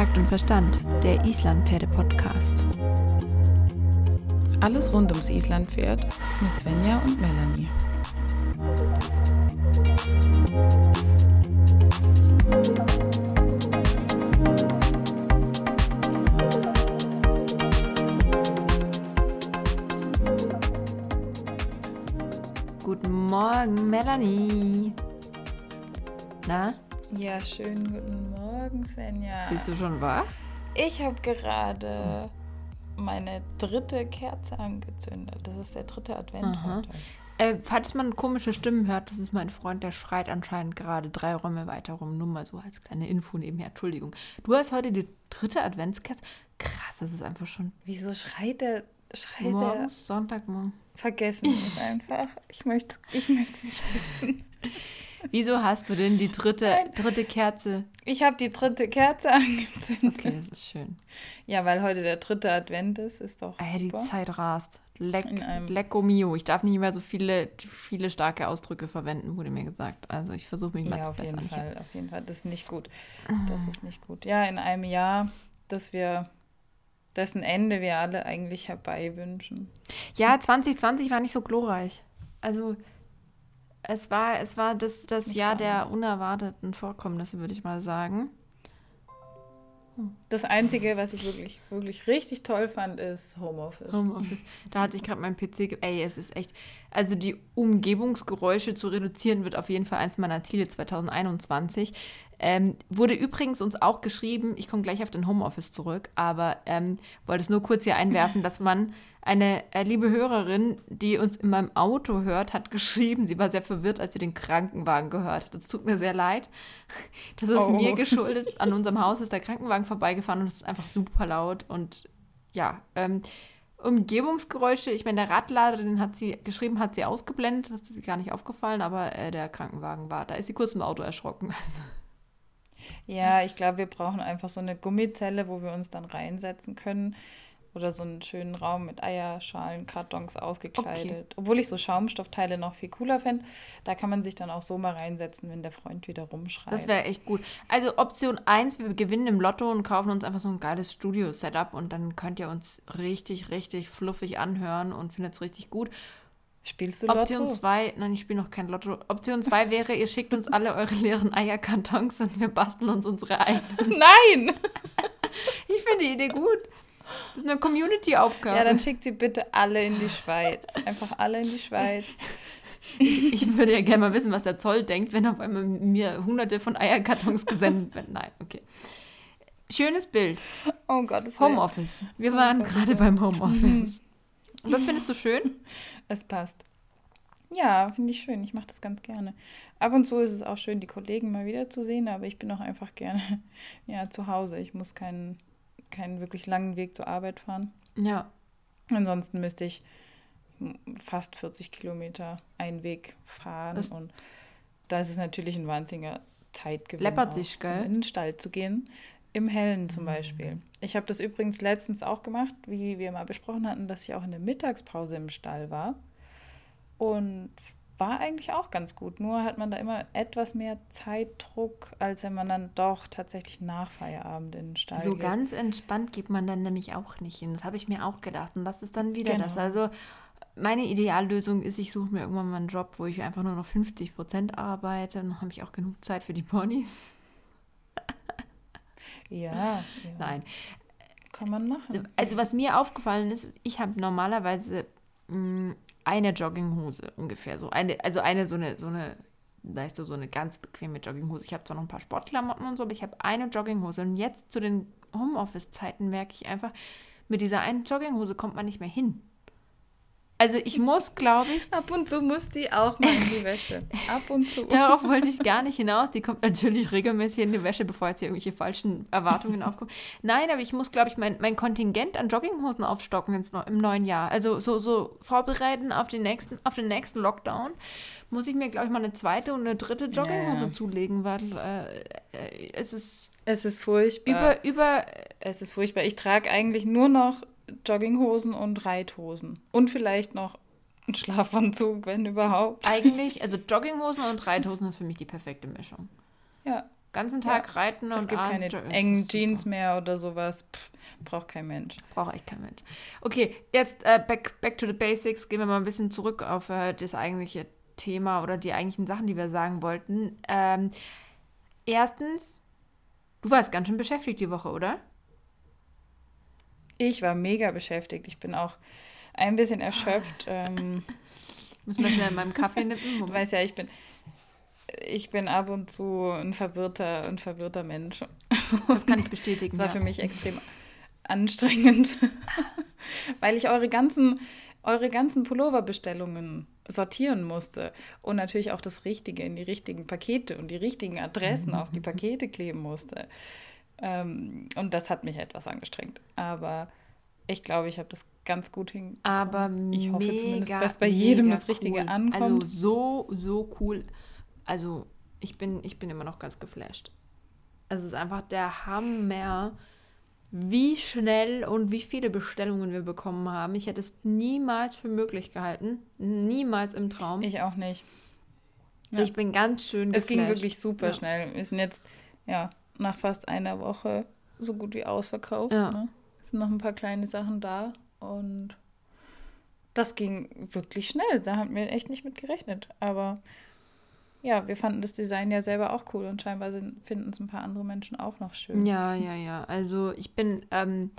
Takt und Verstand, der Islandpferde-Podcast. Alles rund ums Islandpferd mit Svenja und Melanie. Guten Morgen, Melanie. Na, Ja, schönen guten Morgen, Svenja. bist du schon wach? Ich habe gerade meine dritte Kerze angezündet. Das ist der dritte Advent Aha. heute. Äh, falls man komische Stimmen hört, das ist mein Freund, der schreit anscheinend gerade drei Räume weiter rum. Nur mal so als kleine Info nebenher. Entschuldigung. Du hast heute die dritte Adventskerze. Krass, das ist einfach schon Wieso schreit der? Schreit der? morgens, Sonntagmorgen. Vergessen es einfach. Ich möchte ich es nicht wissen. Wieso hast du denn die dritte, dritte Kerze? Ich habe die dritte Kerze angezündet. Okay, das ist schön. Ja, weil heute der dritte Advent ist, ist doch Ey, die super. Zeit rast. Leck, lecco mio. Ich darf nicht mehr so viele, viele starke Ausdrücke verwenden, wurde mir gesagt. Also ich versuche mich mal Ja, zu auf bessern. jeden Ich hab- Fall, auf jeden Fall. Das ist nicht gut. Das ist nicht gut. Ja, in einem Jahr, dass wir dessen Ende wir alle eigentlich herbei wünschen. Ja, 2020 war nicht so glorreich. Also es war, es war das, das Nicht Jahr der unerwarteten Vorkommnisse, würde ich mal sagen. Das Einzige, was ich wirklich, wirklich richtig toll fand, ist Homeoffice. Homeoffice. Da hat sich gerade mein PC. Ey, es ist echt. Also die Umgebungsgeräusche zu reduzieren, wird auf jeden Fall eins meiner Ziele 2021. Ähm, wurde übrigens uns auch geschrieben, ich komme gleich auf den Homeoffice zurück, aber ähm, wollte es nur kurz hier einwerfen, dass man eine äh, liebe Hörerin, die uns in meinem Auto hört, hat geschrieben, sie war sehr verwirrt, als sie den Krankenwagen gehört hat. Das tut mir sehr leid. Das ist Oh. mir geschuldet. An unserem Haus ist der Krankenwagen vorbeigefahren und es ist einfach super laut und ja, ähm, Umgebungsgeräusche, ich meine, der Radlader, den hat sie geschrieben, hat sie ausgeblendet, das ist ihr gar nicht aufgefallen, aber äh, der Krankenwagen war, da ist sie kurz im Auto erschrocken. Ja, ich glaube, wir brauchen einfach so eine Gummizelle, wo wir uns dann reinsetzen können. Oder so einen schönen Raum mit Eierschalen, Kartons ausgekleidet. Obwohl ich so Schaumstoffteile noch viel cooler fände. Da kann man sich dann auch so mal reinsetzen, wenn der Freund wieder rumschreit. Das wäre echt gut. Also Option 1, wir gewinnen im Lotto und kaufen uns einfach so ein geiles Studio-Setup und dann könnt ihr uns richtig, richtig fluffig anhören und findet es richtig gut. Spielst du Option Lotto? 2, nein, ich spiele noch kein Lotto. Option 2 wäre, ihr schickt uns alle eure leeren Eierkartons und wir basteln uns unsere eigenen. Nein! Ich finde die Idee gut. Das ist eine Community-Aufgabe. Ja, dann schickt sie bitte alle in die Schweiz. Einfach alle in die Schweiz. Ich würde ja gerne mal wissen, was der Zoll denkt, wenn auf einmal mir hunderte von Eierkartons gesendet werden. Nein, okay. Schönes Bild. Oh Gott, das Homeoffice. Wir waren Gottes gerade beim Homeoffice. Und das findest du schön? Es passt. Ja, finde ich schön. Ich mache das ganz gerne. Ab und zu ist es auch schön, die Kollegen mal wieder zu sehen, aber ich bin auch einfach gerne ja, zu Hause. Ich muss keinen, keinen wirklich langen Weg zur Arbeit fahren. Ja. Ansonsten müsste ich fast 40 Kilometer einen Weg fahren. Das- und da ist es natürlich ein wahnsinniger Zeitgewinn. Läppert sich, um gell? in den Stall zu gehen. Im Hellen Mhm. zum Beispiel. Ich habe das übrigens letztens auch gemacht, wie wir mal besprochen hatten, dass ich auch in der Mittagspause im Stall war. Und war eigentlich auch ganz gut. Nur hat man da immer etwas mehr Zeitdruck, als wenn man dann doch tatsächlich nach Feierabend in den Stall So geht. ganz entspannt geht man dann nämlich auch nicht hin. Das habe ich mir auch gedacht. Und das ist dann wieder Genau. das. Also meine Ideallösung ist, ich suche mir irgendwann mal einen Job, wo ich einfach nur noch 50 Prozent arbeite. Dann habe ich auch genug Zeit für die Ponys. Ja, ja, Nein. kann man machen. Also was mir aufgefallen ist, ich habe normalerweise mh, eine Jogginghose ungefähr. So eine, also eine so eine, so eine, weißt du, so eine ganz bequeme Jogginghose. Ich habe zwar noch ein paar Sportklamotten und so, aber ich habe eine Jogginghose. Und jetzt zu den Homeoffice-Zeiten merke ich einfach, mit dieser einen Jogginghose kommt man nicht mehr hin. Also ich muss, glaube ich, Ab und zu muss die auch mal in die Wäsche. Ab und zu. Darauf wollte ich gar nicht hinaus. Die kommt natürlich regelmäßig in die Wäsche, bevor jetzt hier irgendwelche falschen Erwartungen aufkommen. Nein, aber ich muss, glaube ich, mein, mein Kontingent an Jogginghosen aufstocken ins, im neuen Jahr. Also so, so vorbereiten auf den nächsten, auf den nächsten Lockdown. Muss ich mir, glaube ich, mal eine zweite und eine dritte Jogginghose ja. zulegen, weil äh, äh, es ist Es ist furchtbar. über, über es ist furchtbar. Ich trage eigentlich nur noch Jogginghosen und Reithosen. Und vielleicht noch einen Schlafanzug, wenn überhaupt. eigentlich, also Jogginghosen und Reithosen ist für mich die perfekte Mischung. Ja, ganzen Tag ja. reiten und Es gibt keine engen Jeans mehr oder sowas. Pff, braucht kein Mensch. Braucht echt kein Mensch. Okay, jetzt äh, back, back to the basics. Gehen wir mal ein bisschen zurück auf äh, das eigentliche Thema oder die eigentlichen Sachen, die wir sagen wollten. Ähm, erstens, du warst ganz schön beschäftigt die Woche, oder? Ich war mega beschäftigt. Ich bin auch ein bisschen erschöpft. ähm, Muss man schnell in meinem Kaffee nippen? Du weißt ja, ich bin, ich bin ab und zu ein verwirrter, ein verwirrter Mensch. Das kann ich bestätigen. Das war ja. für mich extrem anstrengend, weil ich eure ganzen, eure ganzen Pulloverbestellungen sortieren musste und natürlich auch das Richtige in die richtigen Pakete und die richtigen Adressen auf die Pakete kleben musste. Ähm, und das hat mich etwas angestrengt. Aber ich glaube, ich habe das ganz gut hingekommen. Aber ich hoffe zumindest, dass bei jedem das Richtige cool. ankommt. Also so, so cool. Also ich bin, ich bin immer noch ganz geflasht. Es ist einfach der Hammer, wie schnell und wie viele Bestellungen wir bekommen haben. Ich hätte es niemals für möglich gehalten. Niemals im Traum. Ich auch nicht. Ja. Ich bin ganz schön geflasht. Es ging wirklich super ja. schnell. Wir sind jetzt, ja, nach fast einer Woche so gut wie ausverkauft. Ja. Ne? Es sind noch ein paar kleine Sachen da und das ging wirklich schnell. Da haben wir echt nicht mit gerechnet. Aber ja, wir fanden das Design ja selber auch cool und scheinbar finden es ein paar andere Menschen auch noch schön. Ja, ja, ja. Also ich bin ähm,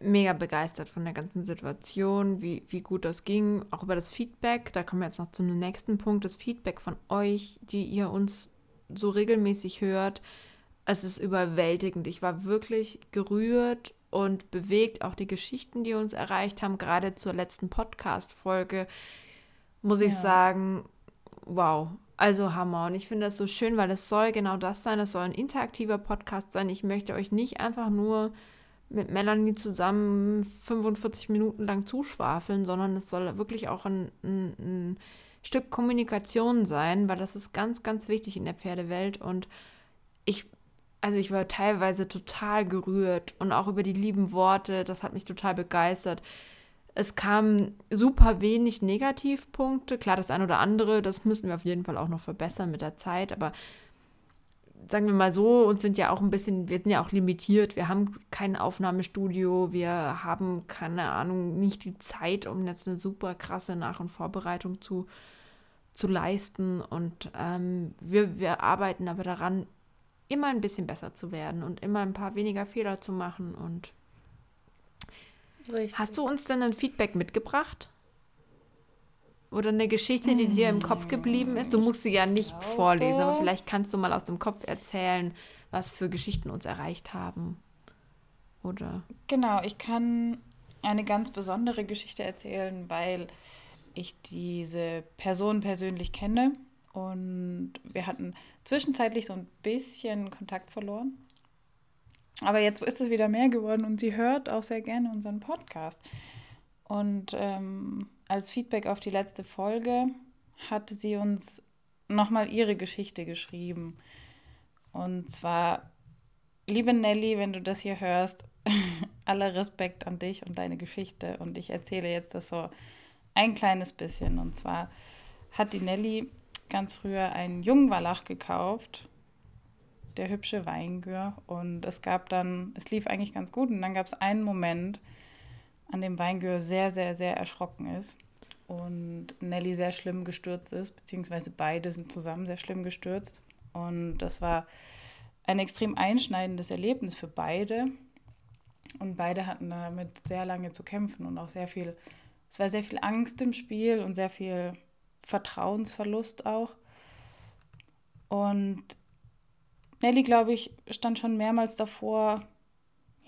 mega begeistert von der ganzen Situation, wie, wie gut das ging, auch über das Feedback. Da kommen wir jetzt noch zum nächsten Punkt. Das Feedback von euch, die ihr uns so regelmäßig hört es ist überwältigend. Ich war wirklich gerührt und bewegt. Auch die Geschichten, die uns erreicht haben, gerade zur letzten Podcast-Folge, muss ich sagen, wow. Also Hammer. Und ich finde das so schön, weil es soll genau das sein. Es soll ein interaktiver Podcast sein. Ich möchte euch nicht einfach nur mit Melanie zusammen 45 Minuten lang zuschwafeln, sondern es soll wirklich auch ein, ein, ein Stück Kommunikation sein, weil das ist ganz, ganz wichtig in der Pferdewelt. Und ich also ich war teilweise total gerührt und auch über die lieben Worte, das hat mich total begeistert. Es kamen super wenig Negativpunkte, klar das eine oder andere, das müssen wir auf jeden Fall auch noch verbessern mit der Zeit, aber sagen wir mal so, uns sind ja auch ein bisschen, wir sind ja auch limitiert, wir haben kein Aufnahmestudio, wir haben keine Ahnung, nicht die Zeit, um jetzt eine super krasse Nach- und Vorbereitung zu, zu leisten. Und ähm, wir, wir arbeiten aber daran, immer ein bisschen besser zu werden und immer ein paar weniger Fehler zu machen. Und Richtig. hast du uns denn ein Feedback mitgebracht? Oder eine Geschichte, die dir im Kopf geblieben ist? Du musst sie ja nicht glaube. vorlesen, aber vielleicht kannst du mal aus dem Kopf erzählen, was für Geschichten uns erreicht haben. Oder? Genau, ich kann eine ganz besondere Geschichte erzählen, weil ich diese Person persönlich kenne und wir hatten zwischenzeitlich so ein bisschen Kontakt verloren. Aber jetzt ist es wieder mehr geworden und sie hört auch sehr gerne unseren Podcast. Und ähm, als Feedback auf die letzte Folge hatte sie uns nochmal ihre Geschichte geschrieben. Und zwar, liebe Nelly, wenn du das hier hörst, aller Respekt an dich und deine Geschichte. Und ich erzähle jetzt das so ein kleines bisschen. Und zwar hat die Nelly ganz früher einen jungen Wallach gekauft, der hübsche Weingör. Und es gab dann, es lief eigentlich ganz gut. Und dann gab es einen Moment, an dem Weingör sehr, sehr, sehr erschrocken ist. Und Nelly sehr schlimm gestürzt ist, beziehungsweise beide sind zusammen sehr schlimm gestürzt. Und das war ein extrem einschneidendes Erlebnis für beide. Und beide hatten damit sehr lange zu kämpfen und auch sehr viel, es war sehr viel Angst im Spiel und sehr viel Vertrauensverlust auch. Und Nelly, glaube ich, stand schon mehrmals davor,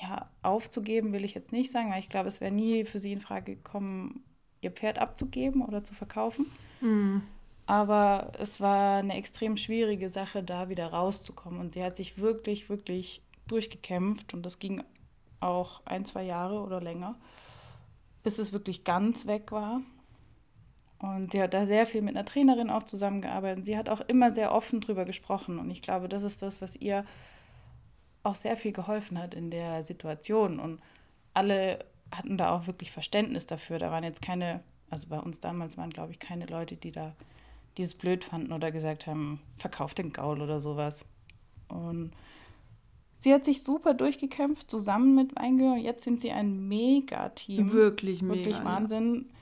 ja, aufzugeben will ich jetzt nicht sagen, weil ich glaube, es wäre nie für sie in Frage gekommen, ihr Pferd abzugeben oder zu verkaufen. Mhm. Aber es war eine extrem schwierige Sache, da wieder rauszukommen. Und sie hat sich wirklich, wirklich durchgekämpft. Und das ging auch ein, zwei Jahre oder länger, bis es wirklich ganz weg war. Und sie hat da sehr viel mit einer Trainerin auch zusammengearbeitet. Sie hat auch immer sehr offen drüber gesprochen. Und ich glaube, das ist das, was ihr auch sehr viel geholfen hat in der Situation. Und alle hatten da auch wirklich Verständnis dafür. Da waren jetzt keine, also bei uns damals waren, glaube ich, keine Leute, die da dieses blöd fanden oder gesagt haben, verkauft den Gaul oder sowas. Und sie hat sich super durchgekämpft, zusammen mit Weingehör. Jetzt sind sie ein Mega-Team. Wirklich mega. Wirklich Wahnsinn. Ja.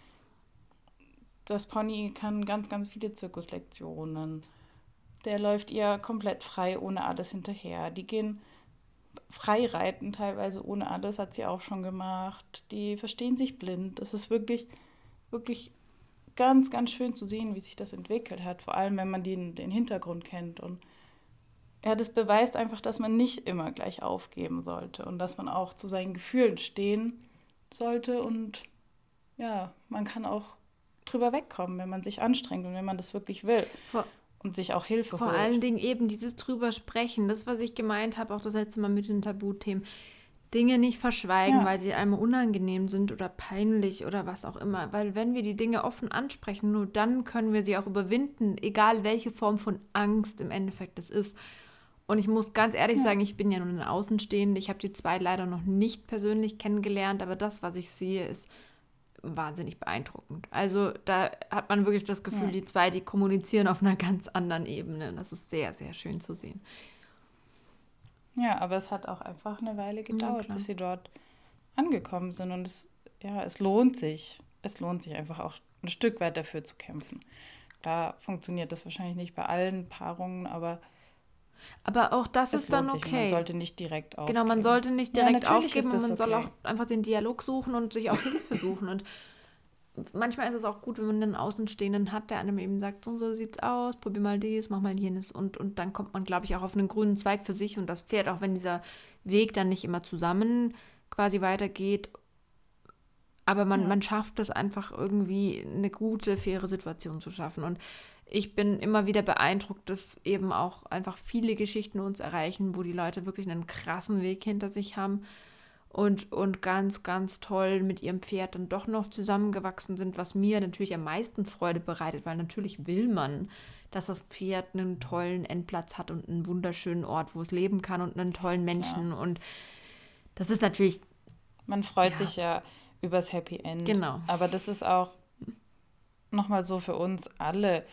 Das Pony kann ganz, ganz viele Zirkuslektionen. Der läuft ihr komplett frei, ohne alles hinterher. Die gehen frei reiten, teilweise ohne alles, hat sie auch schon gemacht. Die verstehen sich blind. Das ist wirklich, wirklich ganz, ganz schön zu sehen, wie sich das entwickelt hat. Vor allem, wenn man den, den Hintergrund kennt. Und ja, das beweist einfach, dass man nicht immer gleich aufgeben sollte und dass man auch zu seinen Gefühlen stehen sollte. Und ja, man kann auch drüber wegkommen, wenn man sich anstrengt und wenn man das wirklich will. Vor und sich auch Hilfe Vor holt. allen Dingen eben dieses drüber sprechen, das, was ich gemeint habe, auch das letzte Mal mit den Tabuthemen. Dinge nicht verschweigen, ja. weil sie einem unangenehm sind oder peinlich oder was auch immer. Weil wenn wir die Dinge offen ansprechen, nur dann können wir sie auch überwinden, egal welche Form von Angst im Endeffekt es ist. Und ich muss ganz ehrlich ja. sagen, ich bin ja nun eine Außenstehende. Ich habe die zwei leider noch nicht persönlich kennengelernt, aber das, was ich sehe, ist wahnsinnig beeindruckend. Also da hat man wirklich das Gefühl, ja. die zwei, die kommunizieren auf einer ganz anderen Ebene. Das ist sehr, sehr schön zu sehen. Ja, aber es hat auch einfach eine Weile gedauert, ja, bis sie dort angekommen sind. Und es, ja, es lohnt sich. Es lohnt sich einfach auch ein Stück weit dafür zu kämpfen. Da funktioniert das wahrscheinlich nicht bei allen Paarungen, aber aber auch das es ist dann okay. man sollte nicht direkt aufgeben. Genau, man sollte nicht direkt ja, aufgeben und man okay. soll auch einfach den Dialog suchen und sich auch Hilfe suchen. Und manchmal ist es auch gut, wenn man einen Außenstehenden hat, der einem eben sagt, so so sieht's aus, probier mal dies, mach mal jenes. Und, und dann kommt man, glaube ich, auch auf einen grünen Zweig für sich und das Pferd, auch wenn dieser Weg dann nicht immer zusammen quasi weitergeht. Aber man, ja. man schafft es einfach irgendwie, eine gute, faire Situation zu schaffen. Und ich bin immer wieder beeindruckt, dass eben auch einfach viele Geschichten uns erreichen, wo die Leute wirklich einen krassen Weg hinter sich haben und, und ganz, ganz toll mit ihrem Pferd dann doch noch zusammengewachsen sind, was mir natürlich am meisten Freude bereitet, weil natürlich will man, dass das Pferd einen tollen Endplatz hat und einen wunderschönen Ort, wo es leben kann und einen tollen Menschen. Ja. Und das ist natürlich. Man freut ja. sich ja übers Happy End. Genau. Aber das ist auch nochmal so für uns alle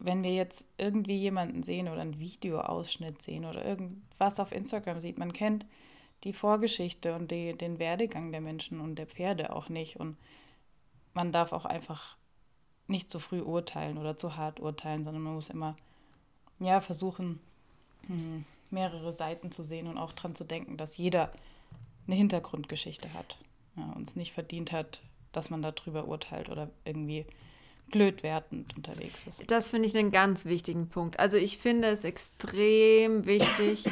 wenn wir jetzt irgendwie jemanden sehen oder einen Videoausschnitt sehen oder irgendwas auf Instagram sieht, man kennt die Vorgeschichte und die, den Werdegang der Menschen und der Pferde auch nicht. Und man darf auch einfach nicht zu früh urteilen oder zu hart urteilen, sondern man muss immer ja, versuchen, hm, mehrere Seiten zu sehen und auch daran zu denken, dass jeder eine Hintergrundgeschichte hat ja, und es nicht verdient hat, dass man darüber urteilt oder irgendwie blöd wertend unterwegs ist. Das finde ich einen ganz wichtigen Punkt. Also ich finde es extrem wichtig,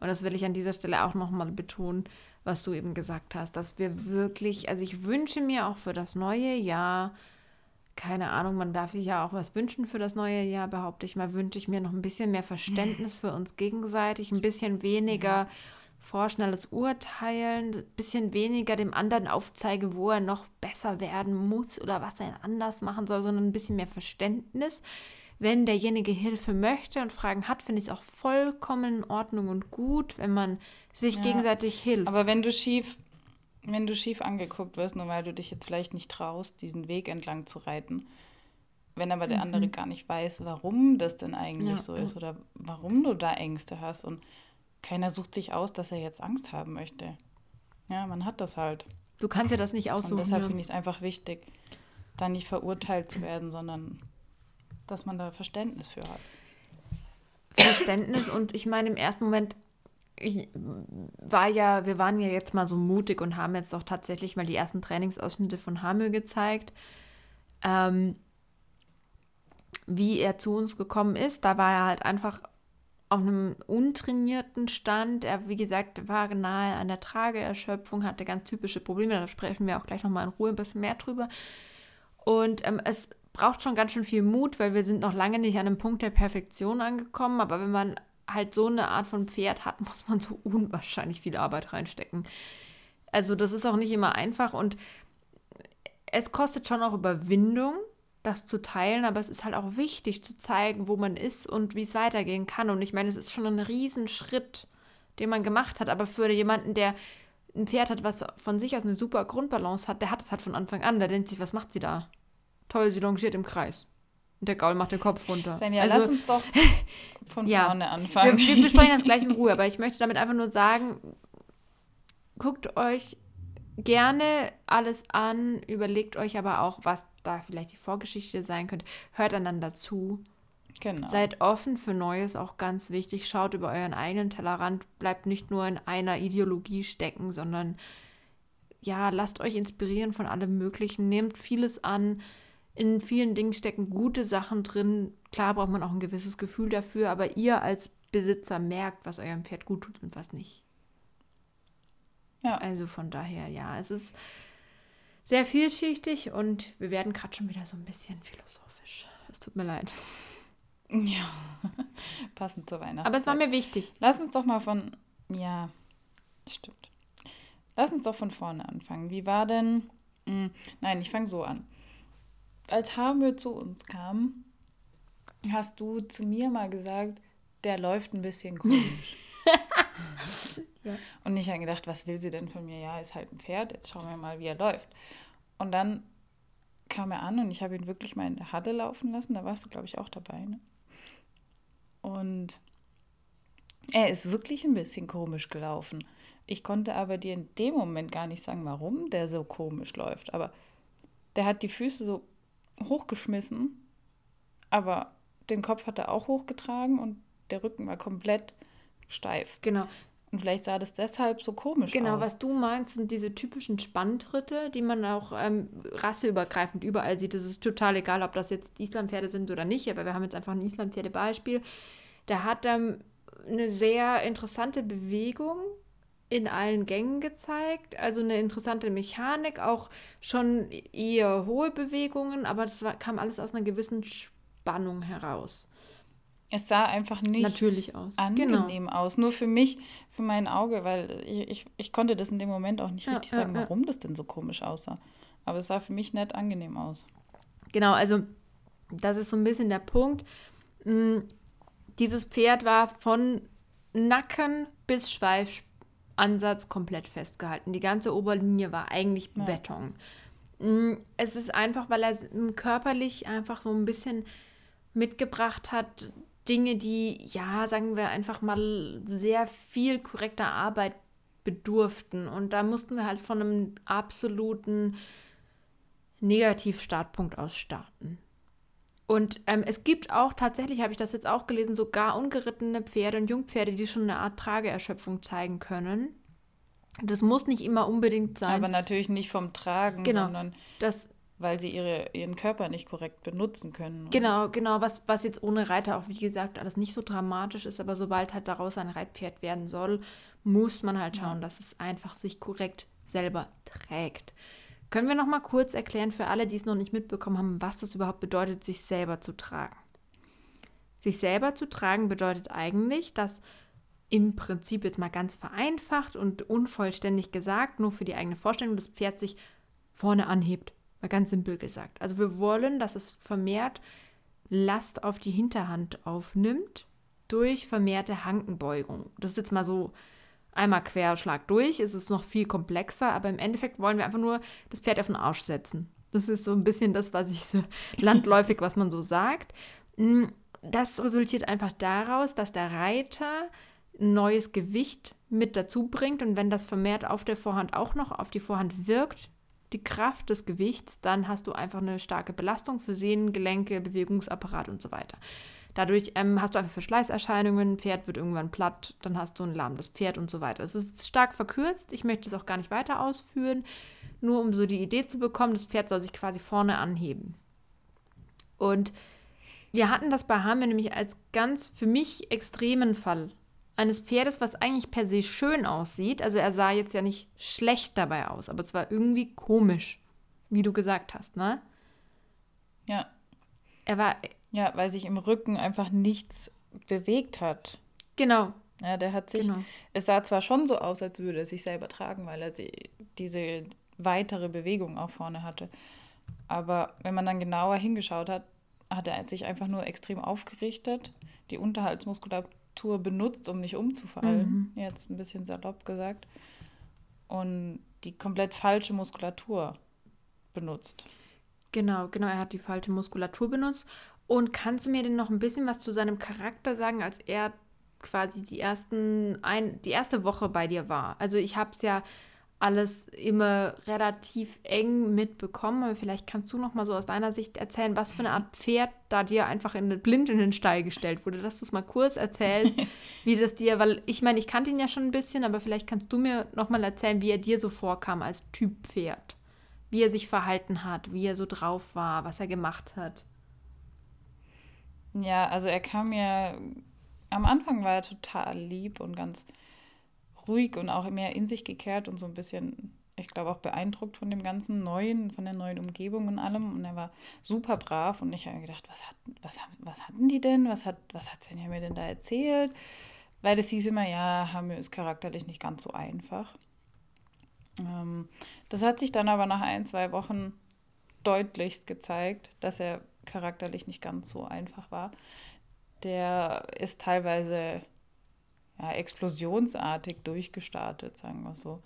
und das will ich an dieser Stelle auch nochmal betonen, was du eben gesagt hast, dass wir wirklich, also ich wünsche mir auch für das neue Jahr, keine Ahnung, man darf sich ja auch was wünschen für das neue Jahr, behaupte ich mal, wünsche ich mir noch ein bisschen mehr Verständnis für uns gegenseitig, ein bisschen weniger vorschnelles Urteilen, ein bisschen weniger dem anderen aufzeige, wo er noch besser werden muss oder was er anders machen soll, sondern ein bisschen mehr Verständnis. Wenn derjenige Hilfe möchte und Fragen hat, finde ich es auch vollkommen in Ordnung und gut, wenn man sich ja, gegenseitig hilft. Aber wenn du schief, wenn du schief angeguckt wirst, nur weil du dich jetzt vielleicht nicht traust, diesen Weg entlang zu reiten, wenn aber der mhm. andere gar nicht weiß, warum das denn eigentlich ja, so ist oder warum du da Ängste hast und keiner sucht sich aus, dass er jetzt Angst haben möchte. Ja, man hat das halt. Du kannst ja das nicht aussuchen. Und deshalb finde ich es einfach wichtig, da nicht verurteilt zu werden, sondern dass man da Verständnis für hat. Verständnis und ich meine im ersten Moment, ich war ja, wir waren ja jetzt mal so mutig und haben jetzt auch tatsächlich mal die ersten Trainingsausschnitte von Hamö gezeigt. Ähm, wie er zu uns gekommen ist, da war er halt einfach auf einem untrainierten Stand. Er, wie gesagt, war nahe an der Trageerschöpfung, hatte ganz typische Probleme. Da sprechen wir auch gleich nochmal in Ruhe ein bisschen mehr drüber. Und ähm, es braucht schon ganz schön viel Mut, weil wir sind noch lange nicht an einem Punkt der Perfektion angekommen. Aber wenn man halt so eine Art von Pferd hat, muss man so unwahrscheinlich viel Arbeit reinstecken. Also das ist auch nicht immer einfach und es kostet schon auch Überwindung, das zu teilen, aber es ist halt auch wichtig zu zeigen, wo man ist und wie es weitergehen kann. Und ich meine, es ist schon ein Riesenschritt, den man gemacht hat, aber für jemanden, der ein Pferd hat, was von sich aus eine super Grundbalance hat, der hat es halt von Anfang an. Der denkt sich, was macht sie da? Toll, sie longiert im Kreis. Und der Gaul macht den Kopf runter. Svenja, also, lass uns doch von ja, vorne anfangen. Wir, wir besprechen das gleich in Ruhe, aber ich möchte damit einfach nur sagen, guckt euch gerne alles an, überlegt euch aber auch, was da vielleicht die Vorgeschichte sein könnte. Hört einander zu. Genau. Seid offen für Neues, auch ganz wichtig. Schaut über euren eigenen Tellerrand, bleibt nicht nur in einer Ideologie stecken, sondern ja, lasst euch inspirieren von allem Möglichen, nehmt vieles an. In vielen Dingen stecken gute Sachen drin. Klar braucht man auch ein gewisses Gefühl dafür, aber ihr als Besitzer merkt, was eurem Pferd gut tut und was nicht. Ja. Also von daher, ja, es ist sehr vielschichtig und wir werden gerade schon wieder so ein bisschen philosophisch. Es tut mir leid. Ja, passend zur Weihnachten. Aber es war mir wichtig. Lass uns doch mal von. Ja, stimmt. Lass uns doch von vorne anfangen. Wie war denn. Mh, nein, ich fange so an. Als Hamö zu uns kam, hast du zu mir mal gesagt, der läuft ein bisschen komisch. Ja. Und ich habe gedacht, was will sie denn von mir? Ja, ist halt ein Pferd, jetzt schauen wir mal, wie er läuft. Und dann kam er an und ich habe ihn wirklich mal in der Halle laufen lassen. Da warst du, glaube ich, auch dabei. Ne? Und er ist wirklich ein bisschen komisch gelaufen. Ich konnte aber dir in dem Moment gar nicht sagen, warum der so komisch läuft. Aber der hat die Füße so hochgeschmissen, aber den Kopf hat er auch hochgetragen und der Rücken war komplett steif. Genau. Und vielleicht sah das deshalb so komisch Genau, aus. was du meinst, sind diese typischen Spanntritte, die man auch ähm, rasseübergreifend überall sieht. Es ist total egal, ob das jetzt Islandpferde sind oder nicht, aber wir haben jetzt einfach ein Islandpferde-Beispiel. Der hat ähm, eine sehr interessante Bewegung in allen Gängen gezeigt, also eine interessante Mechanik, auch schon eher hohe Bewegungen, aber das war, kam alles aus einer gewissen Spannung heraus. Es sah einfach nicht Natürlich aus. Genau. angenehm aus. Nur für mich, für mein Auge, weil ich, ich, ich konnte das in dem Moment auch nicht Ja, richtig ja, sagen, ja. warum das denn so komisch aussah. Aber es sah für mich nicht angenehm aus. Genau, also das ist so ein bisschen der Punkt. Mm, Dieses Pferd war von Nacken bis Schweifansatz komplett festgehalten. Die ganze Oberlinie war eigentlich. Beton. Mm, Es ist einfach, weil er körperlich einfach so ein bisschen mitgebracht hat, Dinge, die, ja, sagen wir einfach mal, sehr viel korrekter Arbeit bedurften. Und da mussten wir halt von einem absoluten Negativstartpunkt aus starten. Und ähm, es gibt auch tatsächlich, habe ich das jetzt auch gelesen, sogar ungerittene Pferde und Jungpferde, die schon eine Art Trageerschöpfung zeigen können. Das muss nicht immer unbedingt sein. Aber natürlich nicht vom Tragen, Genau. sondern das, weil sie ihre, ihren Körper nicht korrekt benutzen können. genau, genau, was, was jetzt ohne Reiter auch, wie gesagt, alles nicht so dramatisch ist, aber sobald halt daraus ein Reitpferd werden soll, muss man halt schauen, dass es einfach sich korrekt selber trägt. Können wir noch mal kurz erklären für alle, die es noch nicht mitbekommen haben, was das überhaupt bedeutet, sich selber zu tragen? Sich selber zu tragen bedeutet eigentlich, dass im Prinzip jetzt mal ganz vereinfacht und unvollständig gesagt, nur für die eigene Vorstellung, das Pferd sich vorne anhebt. Mal ganz simpel gesagt. Also wir wollen, dass es vermehrt Last auf die Hinterhand aufnimmt durch vermehrte Hankenbeugung. Das ist jetzt mal so einmal Querschlag durch. Es ist noch viel komplexer, aber im Endeffekt wollen wir einfach nur das Pferd auf den Arsch setzen. Das ist so ein bisschen das, was ich so landläufig, was man so sagt. Mm, Das resultiert einfach daraus, dass der Reiter ein neues Gewicht mit dazu bringt und wenn das vermehrt auf der Vorhand auch noch auf die Vorhand wirkt, die Kraft des Gewichts, dann hast du einfach eine starke Belastung für Sehnen, Gelenke, Bewegungsapparat und so weiter. Dadurch ähm, hast du einfach Verschleißerscheinungen, Pferd wird irgendwann platt, dann hast du ein lahmes Pferd und so weiter. Es ist stark verkürzt, ich möchte es auch gar nicht weiter ausführen, nur um so die Idee zu bekommen, das Pferd soll sich quasi vorne anheben. Und wir hatten das bei Hammer nämlich als ganz für mich extremen Fall eines Pferdes, was eigentlich per se schön aussieht. Also er sah jetzt ja nicht schlecht dabei aus, aber es war irgendwie komisch, wie du gesagt hast, ne? Ja. Er war, ja, weil sich im Rücken einfach nichts bewegt hat. genau, Ja, der hat sich. genau. Es sah zwar schon so aus, als würde er sich selber tragen, weil er sie, diese weitere Bewegung auch vorne hatte. Aber wenn man dann genauer hingeschaut hat, hat er sich einfach nur extrem aufgerichtet, die Unterhaltsmuskulatur benutzt, um nicht umzufallen. Jetzt ein bisschen salopp gesagt. Und die komplett falsche Muskulatur benutzt. Genau, genau, er hat die falsche Muskulatur benutzt. Und kannst du mir denn noch ein bisschen was zu seinem Charakter sagen, als er quasi die ersten ein, die erste Woche bei dir war? Also ich habe es ja alles immer relativ eng mitbekommen, aber vielleicht kannst du noch mal so aus deiner Sicht erzählen, was für eine Art Pferd da dir einfach in, blind in den Stall gestellt wurde, dass du es mal kurz erzählst, wie das dir, weil ich meine, ich kannte ihn ja schon ein bisschen, aber vielleicht kannst du mir noch mal erzählen, wie er dir so vorkam als Typ Pferd, wie er sich verhalten hat, wie er so drauf war, was er gemacht hat. Ja, also er kam mir am Anfang war er total lieb und ganz ruhig und auch mehr in sich gekehrt und so ein bisschen, ich glaube, auch beeindruckt von dem ganzen Neuen, von der neuen Umgebung und allem. Und er war super brav und ich habe gedacht, was, hat, was, was hatten die denn? Was hat, was hat Svenja mir denn da erzählt? Weil es hieß immer, ja, Hamö ist charakterlich nicht ganz so einfach. Ähm, das hat sich dann aber nach ein, zwei Wochen deutlichst gezeigt, dass er charakterlich nicht ganz so einfach war. Der ist teilweise ja, explosionsartig durchgestartet, sagen wir so.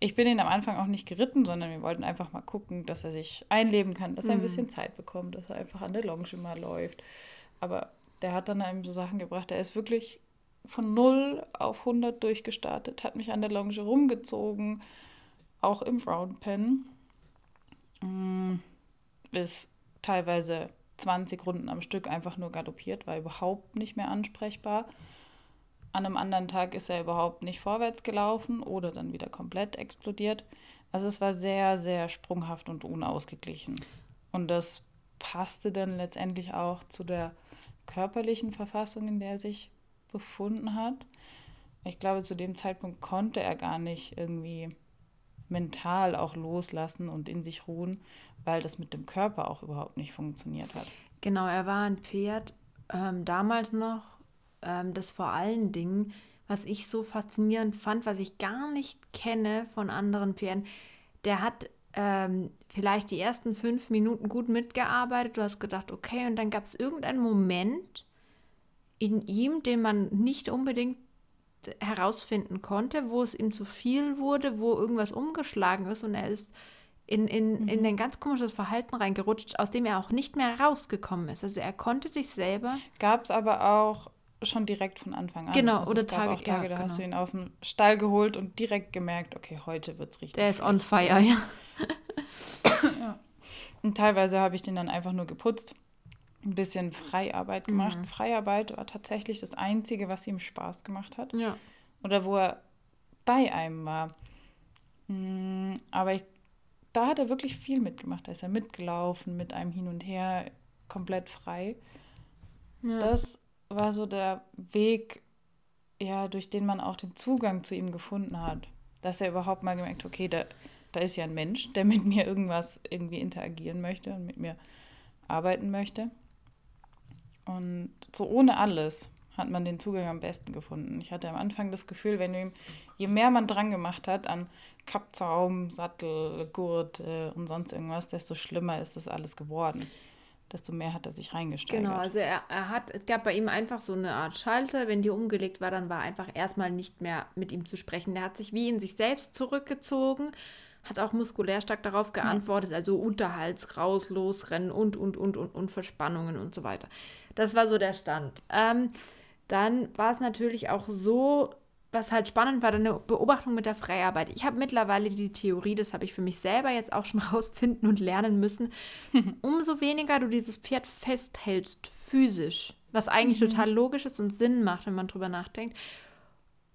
Ich bin ihn am Anfang auch nicht geritten, sondern wir wollten einfach mal gucken, dass er sich einleben kann, dass er ein mhm. bisschen Zeit bekommt, dass er einfach an der Longe mal läuft. Aber der hat dann eben so Sachen gebracht. Er ist wirklich von 0 auf 100 durchgestartet, hat mich an der Longe rumgezogen, auch im Frownpen. Mm, ist teilweise 20 Runden am Stück einfach nur galoppiert, war überhaupt nicht mehr ansprechbar. An einem anderen Tag ist er überhaupt nicht vorwärts gelaufen oder dann wieder komplett explodiert. Also es war sehr, sehr sprunghaft und unausgeglichen. Und das passte dann letztendlich auch zu der körperlichen Verfassung, in der er sich befunden hat. Ich glaube, zu dem Zeitpunkt konnte er gar nicht irgendwie mental auch loslassen und in sich ruhen, weil das mit dem Körper auch überhaupt nicht funktioniert hat. Genau, er war ein Pferd, ähm, damals noch ähm, das vor allen Dingen, was ich so faszinierend fand, was ich gar nicht kenne von anderen Pferden, der hat ähm, vielleicht die ersten fünf Minuten gut mitgearbeitet. Du hast gedacht, okay, und dann gab es irgendeinen Moment in ihm, den man nicht unbedingt herausfinden konnte, wo es ihm zu viel wurde, wo irgendwas umgeschlagen ist und er ist in, in, mhm. in ein ganz komisches Verhalten reingerutscht, aus dem er auch nicht mehr rausgekommen ist. Also er konnte sich selber. Gab es aber auch schon direkt von Anfang an. Genau, also oder Tage, auch Tage, ja, da genau. hast du ihn auf den Stall geholt und direkt gemerkt, okay, heute wird es richtig. Der ist on fire, ja. ja. Und teilweise habe ich den dann einfach nur geputzt, ein bisschen Freiarbeit gemacht. Mhm. Freiarbeit war tatsächlich das Einzige, was ihm Spaß gemacht hat. Ja. Oder wo er bei einem war. Mm, aber ich, da hat er wirklich viel mitgemacht. Da ist er mitgelaufen, mit einem hin und her, komplett frei. Ja. Das war so der Weg, ja, durch den man auch den Zugang zu ihm gefunden hat. Dass er überhaupt mal gemerkt, okay, da, da ist ja ein Mensch, der mit mir irgendwas irgendwie interagieren möchte und mit mir arbeiten möchte. Und so ohne alles hat man den Zugang am besten gefunden. Ich hatte am Anfang das Gefühl, wenn ihm, je mehr man dran gemacht hat an Kappzaum, Sattel, Gurt äh, und sonst irgendwas, desto schlimmer ist das alles geworden desto mehr hat er sich reingesteigert. Genau, also er, er hat, es gab bei ihm einfach so eine Art Schalter, wenn die umgelegt war, dann war einfach erstmal nicht mehr mit ihm zu sprechen. Der hat sich wie in sich selbst zurückgezogen, hat auch muskulär stark darauf geantwortet, also Unterhals, raus, losrennen und, und, und, und, und Verspannungen und so weiter. Das war so der Stand. Ähm, dann war es natürlich auch so, was halt spannend war, deine Beobachtung mit der Freiarbeit. Ich habe mittlerweile die Theorie, das habe ich für mich selber jetzt auch schon rausfinden und lernen müssen, umso weniger du dieses Pferd festhältst, physisch, was eigentlich mhm. total logisch ist und Sinn macht, wenn man drüber nachdenkt,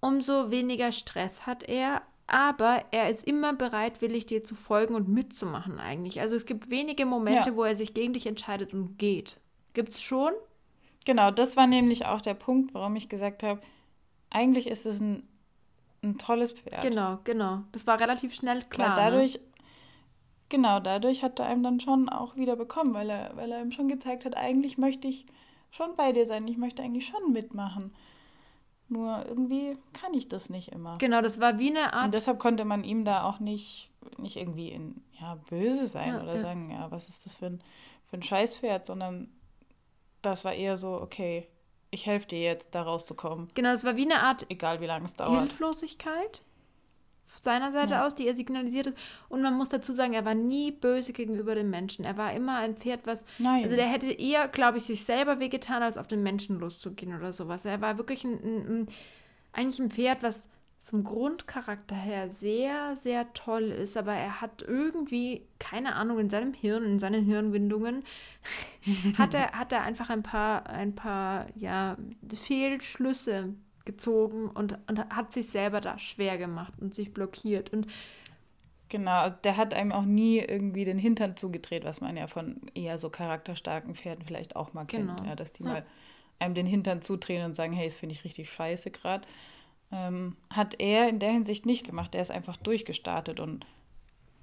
umso weniger Stress hat er, aber er ist immer bereitwillig, dir zu folgen und mitzumachen eigentlich. Also es gibt wenige Momente, ja. wo er sich gegen dich entscheidet und geht. Gibt es schon? Genau, das war nämlich auch der Punkt, warum ich gesagt habe, eigentlich ist es ein, ein tolles Pferd. Genau, genau. Das war relativ schnell klar. Weil dadurch, ne? genau, dadurch hat er einem dann schon auch wieder bekommen, weil er, weil er ihm schon gezeigt hat, eigentlich möchte ich schon bei dir sein, ich möchte eigentlich schon mitmachen. Nur irgendwie kann ich das nicht immer. Genau, das war wie eine Art. Und deshalb konnte man ihm da auch nicht, nicht irgendwie in, ja, böse sein ja, oder ja. sagen, ja, was ist das für ein, für ein Scheißpferd, sondern das war eher so, okay, ich helfe dir jetzt, da rauszukommen. Genau, es war wie eine Art egal wie lange es dauert. Hilflosigkeit. seiner Seite ja. aus, die er signalisiert hat. Und man muss dazu sagen, er war nie böse gegenüber den Menschen. Er war immer ein Pferd, was. Nein. Also der hätte eher, glaube ich, sich selber wehgetan, als auf den Menschen loszugehen oder sowas. Er war wirklich ein, ein, ein eigentlich ein Pferd, was vom Grundcharakter her sehr, sehr toll ist, aber er hat irgendwie, keine Ahnung, in seinem Hirn, in seinen Hirnwindungen, hat, er, hat er einfach ein paar, ein paar ja, Fehlschlüsse gezogen und, und hat sich selber da schwer gemacht und sich blockiert. Und Genau, also der hat einem auch nie irgendwie den Hintern zugedreht, was man ja von eher so charakterstarken Pferden vielleicht auch mal kennt. Genau. Ja, dass die ja. mal einem den Hintern zudrehen und sagen, hey, das finde ich richtig scheiße gerade ähm, hat er in der Hinsicht nicht gemacht. Er ist einfach durchgestartet und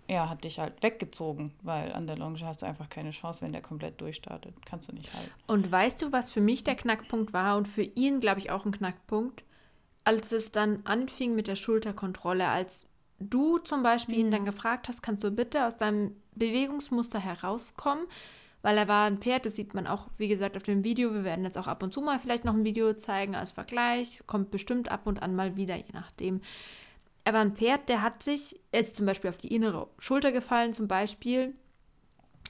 ja, hat dich halt weggezogen, weil an der Longe hast du einfach keine Chance, wenn der komplett durchstartet. Kannst du nicht halten. Und weißt du, was für mich der Knackpunkt war und für ihn, glaube ich, auch ein Knackpunkt? Als es dann anfing mit der Schulterkontrolle, als du zum Beispiel mhm. ihn dann gefragt hast, kannst du bitte aus deinem Bewegungsmuster herauskommen? Weil er war ein Pferd, das sieht man auch, wie gesagt, auf dem Video. Wir werden jetzt auch ab und zu mal vielleicht noch ein Video zeigen als Vergleich. Kommt bestimmt ab und an mal wieder, je nachdem. Er war ein Pferd, der hat sich, er ist zum Beispiel auf die innere Schulter gefallen, zum Beispiel.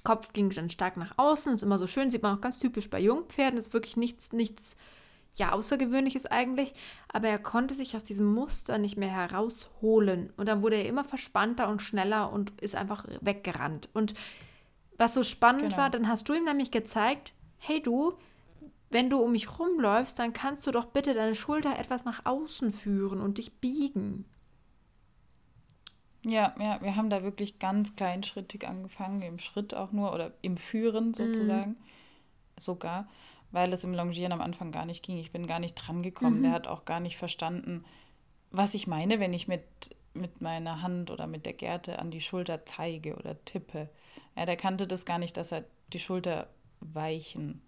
Kopf ging dann stark nach außen, ist immer so schön, sieht man auch ganz typisch bei Jungpferden, ist wirklich nichts, nichts, ja, Außergewöhnliches eigentlich, aber er konnte sich aus diesem Muster nicht mehr herausholen und dann wurde er immer verspannter und schneller und ist einfach weggerannt und was so spannend genau. war, dann hast du ihm nämlich gezeigt, hey du, wenn du um mich rumläufst, dann kannst du doch bitte deine Schulter etwas nach außen führen und dich biegen. Ja, ja, wir haben da wirklich ganz kleinschrittig angefangen, im Schritt auch nur oder im Führen sozusagen, mm. sogar, weil es im Longieren am Anfang gar nicht ging. Ich bin gar nicht dran gekommen. Mhm. Der hat auch gar nicht verstanden, was ich meine, wenn ich mit, mit meiner Hand oder mit der Gerte an die Schulter zeige oder tippe. Ja, der kannte das gar nicht, dass er die Schulter weichen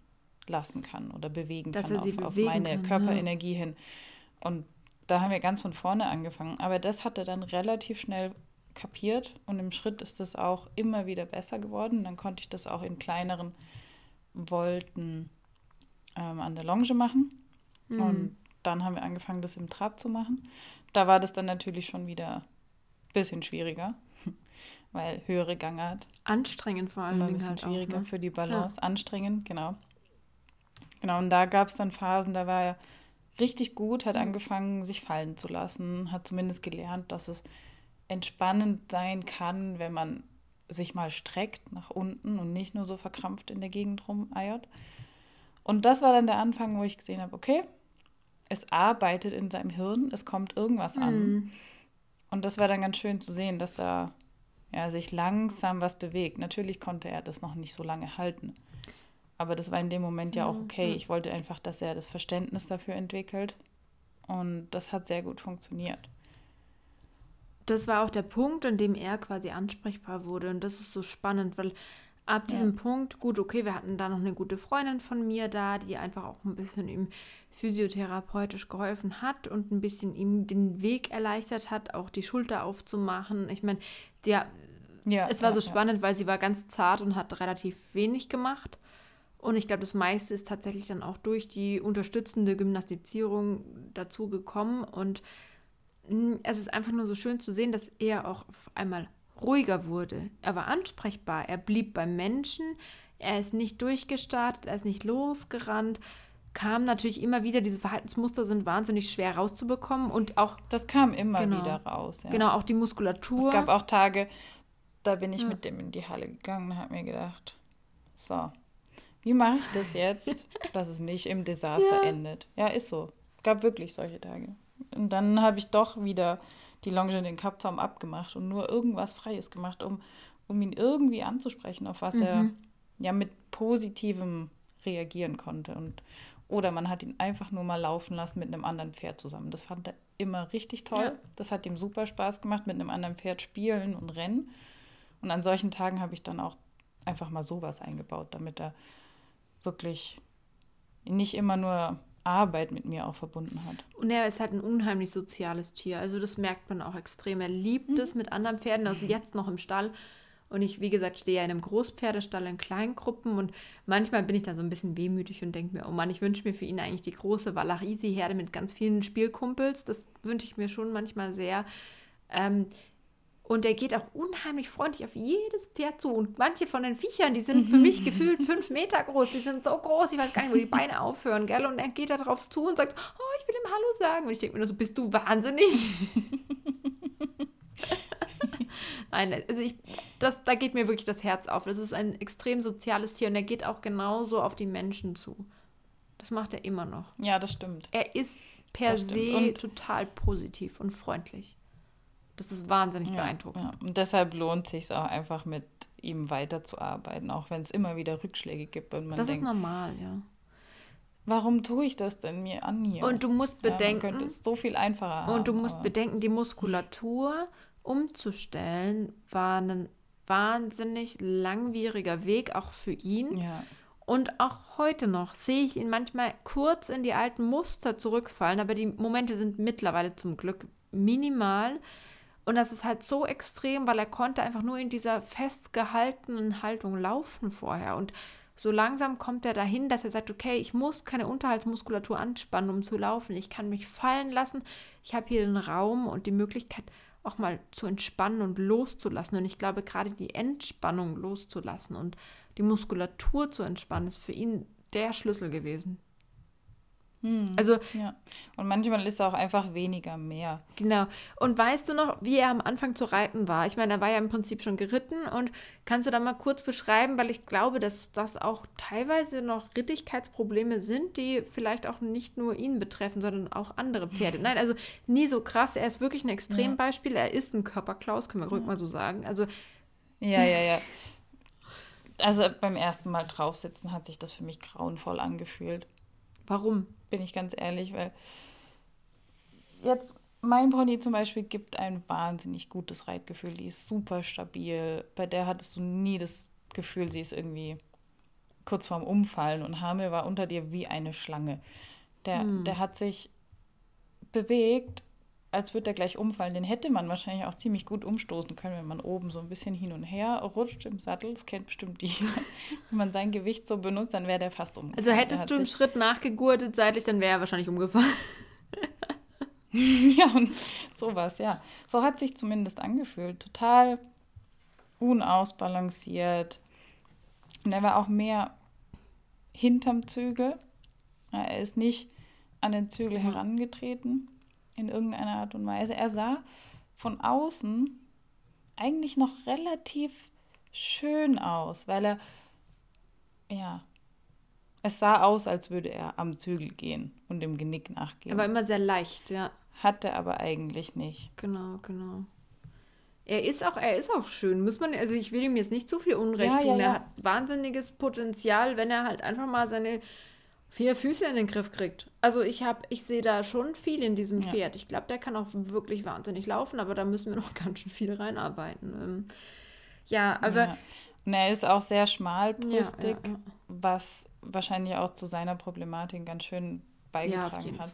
lassen kann oder bewegen dass kann, er sie auf, auf meine kann, Körperenergie ja. hin. Und da haben wir ganz von vorne angefangen. Aber das hat er dann relativ schnell kapiert und im Schritt ist das auch immer wieder besser geworden. Dann konnte ich das auch in kleineren Volten ähm, an der Longe machen. Mhm. Und dann haben wir angefangen, das im Trab zu machen. Da war das dann natürlich schon wieder ein bisschen schwieriger weil höhere Gangart. Anstrengend vor allem. Ein bisschen halt schwieriger auch, ne? für die Balance. Ja. Anstrengend, genau. Genau, und da gab es dann Phasen, da war er richtig gut, hat mhm. angefangen, sich fallen zu lassen, hat zumindest gelernt, dass es entspannend sein kann, wenn man sich mal streckt nach unten und nicht nur so verkrampft in der Gegend rumeiert. Und das war dann der Anfang, wo ich gesehen habe, okay, es arbeitet in seinem Hirn, es kommt irgendwas an. Mhm. Und das war dann ganz schön zu sehen, dass da ja, sich langsam was bewegt. Natürlich konnte er das noch nicht so lange halten. Aber das war in dem Moment ja auch mhm, okay. Ich wollte einfach, dass er das Verständnis dafür entwickelt. Und das hat sehr gut funktioniert. Das war auch der Punkt, an dem er quasi ansprechbar wurde. Und das ist so spannend, weil ab diesem ja. Punkt, gut, okay, wir hatten da noch eine gute Freundin von mir da, die einfach auch ein bisschen ihm physiotherapeutisch geholfen hat und ein bisschen ihm den Weg erleichtert hat, auch die Schulter aufzumachen. Ich meine, ja, es war ja, so spannend, ja. weil sie war ganz zart und hat relativ wenig gemacht. Und ich glaube, das meiste ist tatsächlich dann auch durch die unterstützende Gymnastizierung dazu gekommen. Und hm, es ist einfach nur so schön zu sehen, dass er auch auf einmal ruhiger wurde. Er war ansprechbar, er blieb beim Menschen, er ist nicht durchgestartet, er ist nicht losgerannt. Kam natürlich immer wieder, diese Verhaltensmuster sind wahnsinnig schwer rauszubekommen und auch. Das kam immer genau, wieder raus. Ja. Genau, auch die Muskulatur. Es gab auch Tage, da bin ich ja. mit dem in die Halle gegangen und habe mir gedacht, so, wie mache ich das jetzt, dass es nicht im Desaster ja. endet? Ja, ist so. Es gab wirklich solche Tage. Und dann habe ich doch wieder die Longe in den Kappzaum abgemacht und nur irgendwas Freies gemacht, um, um ihn irgendwie anzusprechen, auf was mhm. er ja mit Positivem reagieren konnte. Und, oder man hat ihn einfach nur mal laufen lassen mit einem anderen Pferd zusammen. Das fand er immer richtig toll. Ja. Das hat ihm super Spaß gemacht, mit einem anderen Pferd spielen und rennen. Und an solchen Tagen habe ich dann auch einfach mal sowas eingebaut, damit er wirklich nicht immer nur Arbeit mit mir auch verbunden hat. Und er ist halt ein unheimlich soziales Tier. Also das merkt man auch extrem. Er liebt mhm. es mit anderen Pferden, also jetzt noch im Stall. Und ich, wie gesagt, stehe ja in einem Großpferdestall in kleinen Gruppen und manchmal bin ich dann so ein bisschen wehmütig und denke mir, oh Mann, ich wünsche mir für ihn eigentlich die große Walachisi-Herde mit ganz vielen Spielkumpels. Das wünsche ich mir schon manchmal sehr. Ähm, und er geht auch unheimlich freundlich auf jedes Pferd zu. Und manche von den Viechern, die sind für mich gefühlt fünf Meter groß. Die sind so groß, ich weiß gar nicht, wo die Beine aufhören, gell? Und er geht da drauf zu und sagt, oh, ich will ihm Hallo sagen. Und ich denke mir nur so, bist du wahnsinnig? Nein, also ich, das, da geht mir wirklich das Herz auf. Das ist ein extrem soziales Tier und er geht auch genauso auf die Menschen zu. Das macht er immer noch. Ja, das stimmt. Er ist per se total positiv und freundlich. Das ist wahnsinnig ja, beeindruckend. Ja. Und deshalb lohnt es sich auch einfach mit ihm weiterzuarbeiten, auch wenn es immer wieder Rückschläge gibt. Und man das denkt, ist normal, ja. Warum tue ich das denn mir an hier? Und du musst bedenken. Ja, man könnte es so viel einfacher haben. Und du musst bedenken, die Muskulatur umzustellen war ein wahnsinnig langwieriger Weg, auch für ihn. Ja. Und auch heute noch sehe ich ihn manchmal kurz in die alten Muster zurückfallen, aber die Momente sind mittlerweile zum Glück minimal. Und das ist halt so extrem, weil er konnte einfach nur in dieser festgehaltenen Haltung laufen vorher. Und so langsam kommt er dahin, dass er sagt, okay, ich muss keine Unterhaltsmuskulatur anspannen, um zu laufen. Ich kann mich fallen lassen. Ich habe hier den Raum und die Möglichkeit, auch mal zu entspannen und loszulassen. Und ich glaube, gerade die Entspannung loszulassen und die Muskulatur zu entspannen, ist für ihn der Schlüssel gewesen. Hm, also ja. Und manchmal ist auch einfach weniger mehr. Genau. Und weißt du noch, wie er am Anfang zu reiten war? Ich meine, er war ja im Prinzip schon geritten und kannst du da mal kurz beschreiben, weil ich glaube, dass das auch teilweise noch Rittigkeitsprobleme sind, die vielleicht auch nicht nur ihn betreffen, sondern auch andere Pferde. Nein, also nie so krass. Er ist wirklich ein Extrembeispiel. Ja. Er ist ein Körperklaus, können wir ruhig ja. mal so sagen. Also ja, ja, ja. Also beim ersten Mal draufsitzen hat sich das für mich grauenvoll angefühlt. Warum? Bin ich ganz ehrlich, weil jetzt mein Pony zum Beispiel gibt ein wahnsinnig gutes Reitgefühl. Die ist super stabil. Bei der hattest du nie das Gefühl, sie ist irgendwie kurz vorm Umfallen und Hamel war unter dir wie eine Schlange. Der, hm. der hat sich bewegt, als würde er gleich umfallen. Den hätte man wahrscheinlich auch ziemlich gut umstoßen können, wenn man oben so ein bisschen hin und her rutscht im Sattel. Das kennt bestimmt die. wenn man sein Gewicht so benutzt, dann wäre der fast umgefallen. Also hättest du einen Schritt nachgegurtet seitlich, dann wäre er wahrscheinlich umgefallen. ja, und sowas, ja. So hat sich zumindest angefühlt. Total unausbalanciert. Und er war auch mehr hinterm Zügel. Er ist nicht an den Zügel mhm. herangetreten in irgendeiner Art und Weise. Er sah von außen eigentlich noch relativ schön aus, weil er, ja, es sah aus, als würde er am Zügel gehen und dem Genick nachgehen. Er war immer sehr leicht, ja. Hatte aber eigentlich nicht. Genau, genau. Er ist auch, er ist auch schön. Muss man, also ich will ihm jetzt nicht zu viel Unrecht ja, tun. Ja, ja. Er hat wahnsinniges Potenzial, wenn er halt einfach mal seine vier Füße in den Griff kriegt. Also ich habe, ich sehe da schon viel in diesem ja. Pferd. Ich glaube, der kann auch wirklich wahnsinnig laufen, aber da müssen wir noch ganz schön viel reinarbeiten. Ähm, ja, aber. Ja. Und er ist auch sehr schmalbrüstig, ja, was wahrscheinlich auch zu seiner Problematik ganz schön beigetragen hat.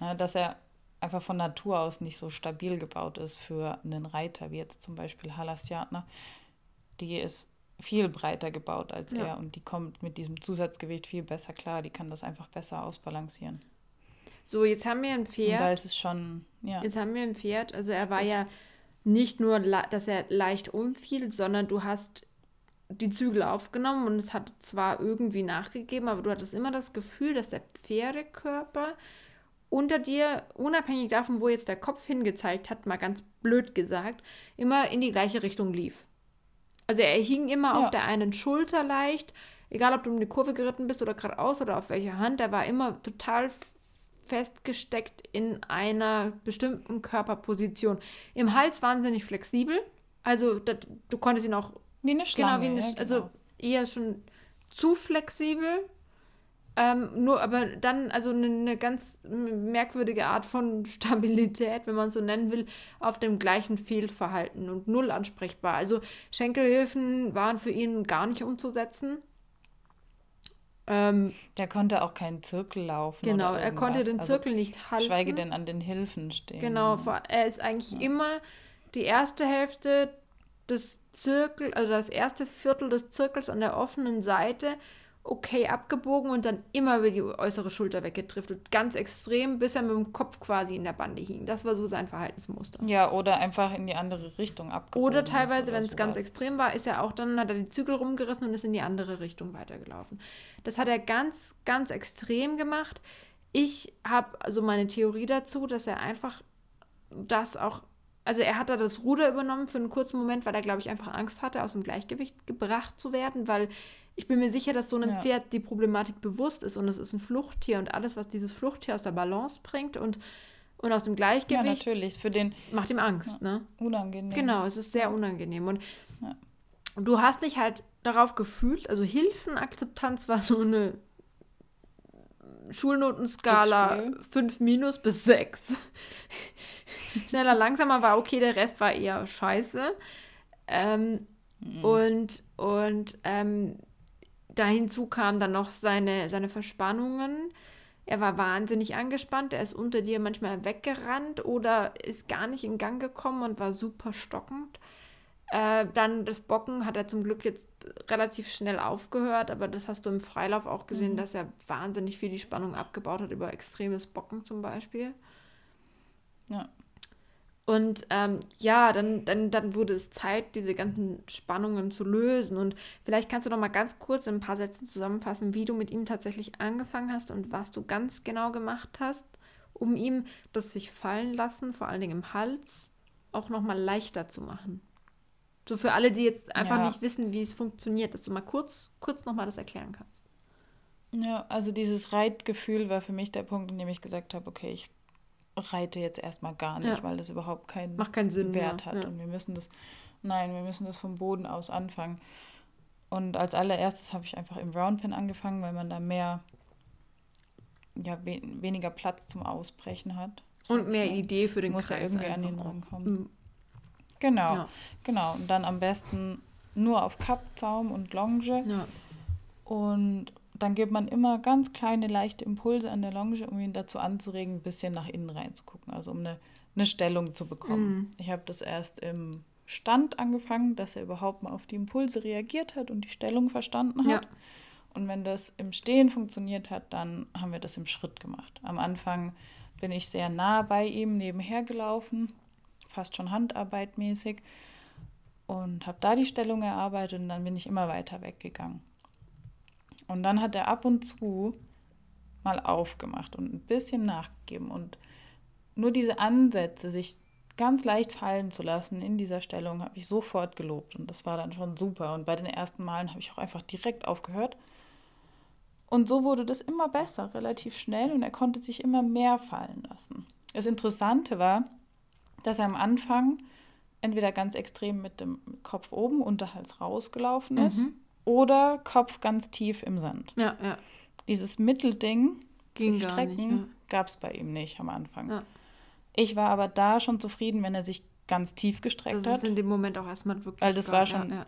Fall, dass er einfach von Natur aus nicht so stabil gebaut ist für einen Reiter, wie jetzt zum Beispiel Halasjatner. Die ist viel breiter gebaut als ja. er und die kommt mit diesem Zusatzgewicht viel besser klar. Die kann das einfach besser ausbalancieren. So, jetzt haben wir ein Pferd. Und da ist es schon, ja. Jetzt haben wir ein Pferd. Also er war ja nicht nur, dass er leicht umfiel, sondern du hast die Zügel aufgenommen und es hat zwar irgendwie nachgegeben, aber du hattest immer das Gefühl, dass der Pferdekörper unter dir, unabhängig davon, wo jetzt der Kopf hingezeigt hat, mal ganz blöd gesagt, immer in die gleiche Richtung lief. Also er hing immer ja. auf der einen Schulter leicht, egal ob du um die Kurve geritten bist oder geradeaus oder auf welcher Hand, er war immer total festgesteckt in einer bestimmten Körperposition. Im Hals wahnsinnig flexibel, also das, du konntest ihn auch wie eine Schlange, genau, wie eine, ja, also genau. eher schon zu flexibel, ähm, nur aber dann, also eine, eine, ganz merkwürdige Art von Stabilität, wenn man so nennen will, auf dem gleichen Fehlverhalten und null ansprechbar. Also Schenkelhilfen waren für ihn gar nicht umzusetzen. Ähm, der konnte auch keinen Zirkel laufen. Genau, er konnte den also Zirkel also, nicht halten. Schweige denn an den Hilfen stehen. Genau, er ist eigentlich ja. immer die erste Hälfte des Zirkels, also das erste Viertel des Zirkels an der offenen Seite okay abgebogen und dann immer über die äußere Schulter weggedriftet. Ganz extrem, bis er mit dem Kopf quasi in der Bande hing. Das war so sein Verhaltensmuster. Ja, oder einfach in die andere Richtung abgebogen. Oder teilweise, wenn es ganz extrem war, ist er auch dann, hat er die Zügel rumgerissen und ist in die andere Richtung weitergelaufen. Das hat er ganz, ganz extrem gemacht. Ich habe also meine Theorie dazu, dass er einfach das auch also er hat da das Ruder übernommen für einen kurzen Moment, weil er, glaube ich, einfach Angst hatte, aus dem Gleichgewicht gebracht zu werden, weil ich bin mir sicher, dass so einem ja. Pferd die Problematik bewusst ist und es ist ein Fluchttier und alles, was dieses Fluchttier aus der Balance bringt und, und aus dem Gleichgewicht. Ja, natürlich. Für den. Macht ihm Angst, ja, ne? Unangenehm. Genau, es ist sehr unangenehm. Und, ja. du hast dich halt darauf gefühlt, also Hilfenakzeptanz war so eine Schulnotenskala 5 minus bis 6. Schneller, langsamer war okay, der Rest war eher scheiße. Ähm, mhm. Und, und ähm, da hinzu kamen dann noch seine, seine Verspannungen. Er war wahnsinnig angespannt, er ist unter dir manchmal weggerannt oder ist gar nicht in Gang gekommen und war super stockend. Äh, dann das Bocken hat er zum Glück jetzt relativ schnell aufgehört, aber das hast du im Freilauf auch gesehen, mhm. dass er wahnsinnig viel die Spannung abgebaut hat über extremes Bocken zum Beispiel. Ja. Und ähm, ja, dann, dann, dann wurde es Zeit, diese ganzen Spannungen zu lösen. Und vielleicht kannst du noch mal ganz kurz in ein paar Sätzen zusammenfassen, wie du mit ihm tatsächlich angefangen hast und was du ganz genau gemacht hast, um ihm das sich fallen lassen, vor allen Dingen im Hals, auch noch mal leichter zu machen. So für alle, die jetzt einfach ja. nicht wissen, wie es funktioniert, dass du mal kurz, kurz noch mal das erklären kannst. Ja, also dieses Reitgefühl war für mich der Punkt, in dem ich gesagt habe, okay, ich reite jetzt erstmal gar nicht, ja. weil das überhaupt keinen, Macht keinen Sinn Wert mehr. hat. Ja. Und wir müssen das, nein, wir müssen das vom Boden aus anfangen. Und als allererstes habe ich einfach im Roundpen angefangen, weil man da mehr, ja, we weniger Platz zum Ausbrechen hat. Und mehr Idee für den muss Kreis. Muss ja irgendwie an den rankommen. Mhm. Genau, ja. genau. Und dann am besten nur auf Kappzaum und Longe. Ja. Und dann gibt man immer ganz kleine, leichte Impulse an der Longe, um ihn dazu anzuregen, ein bisschen nach innen reinzugucken, also um eine, eine Stellung zu bekommen. Mhm. Ich habe das erst im Stand angefangen, dass er überhaupt mal auf die Impulse reagiert hat und die Stellung verstanden hat. Ja. Und wenn das im Stehen funktioniert hat, dann haben wir das im Schritt gemacht. Am Anfang bin ich sehr nah bei ihm nebenher gelaufen, fast schon handarbeitmäßig und habe da die Stellung erarbeitet und dann bin ich immer weiter weggegangen. Und dann hat er ab und zu mal aufgemacht und ein bisschen nachgegeben. Und nur diese Ansätze, sich ganz leicht fallen zu lassen in dieser Stellung, habe ich sofort gelobt. Und das war dann schon super. Und bei den ersten Malen habe ich auch einfach direkt aufgehört. Und so wurde das immer besser, relativ schnell. Und er konnte sich immer mehr fallen lassen. Das Interessante war, dass er am Anfang entweder ganz extrem mit dem Kopf oben, Unterhals rausgelaufen ist. Mhm oder Kopf ganz tief im Sand. Ja, ja. Dieses Mittelding, Ging gar Strecken, ja. gab es bei ihm nicht am Anfang. Ja. Ich war aber da schon zufrieden, wenn er sich ganz tief gestreckt hat. Das ist in dem Moment auch erstmal wirklich. Weil das war schon, ja,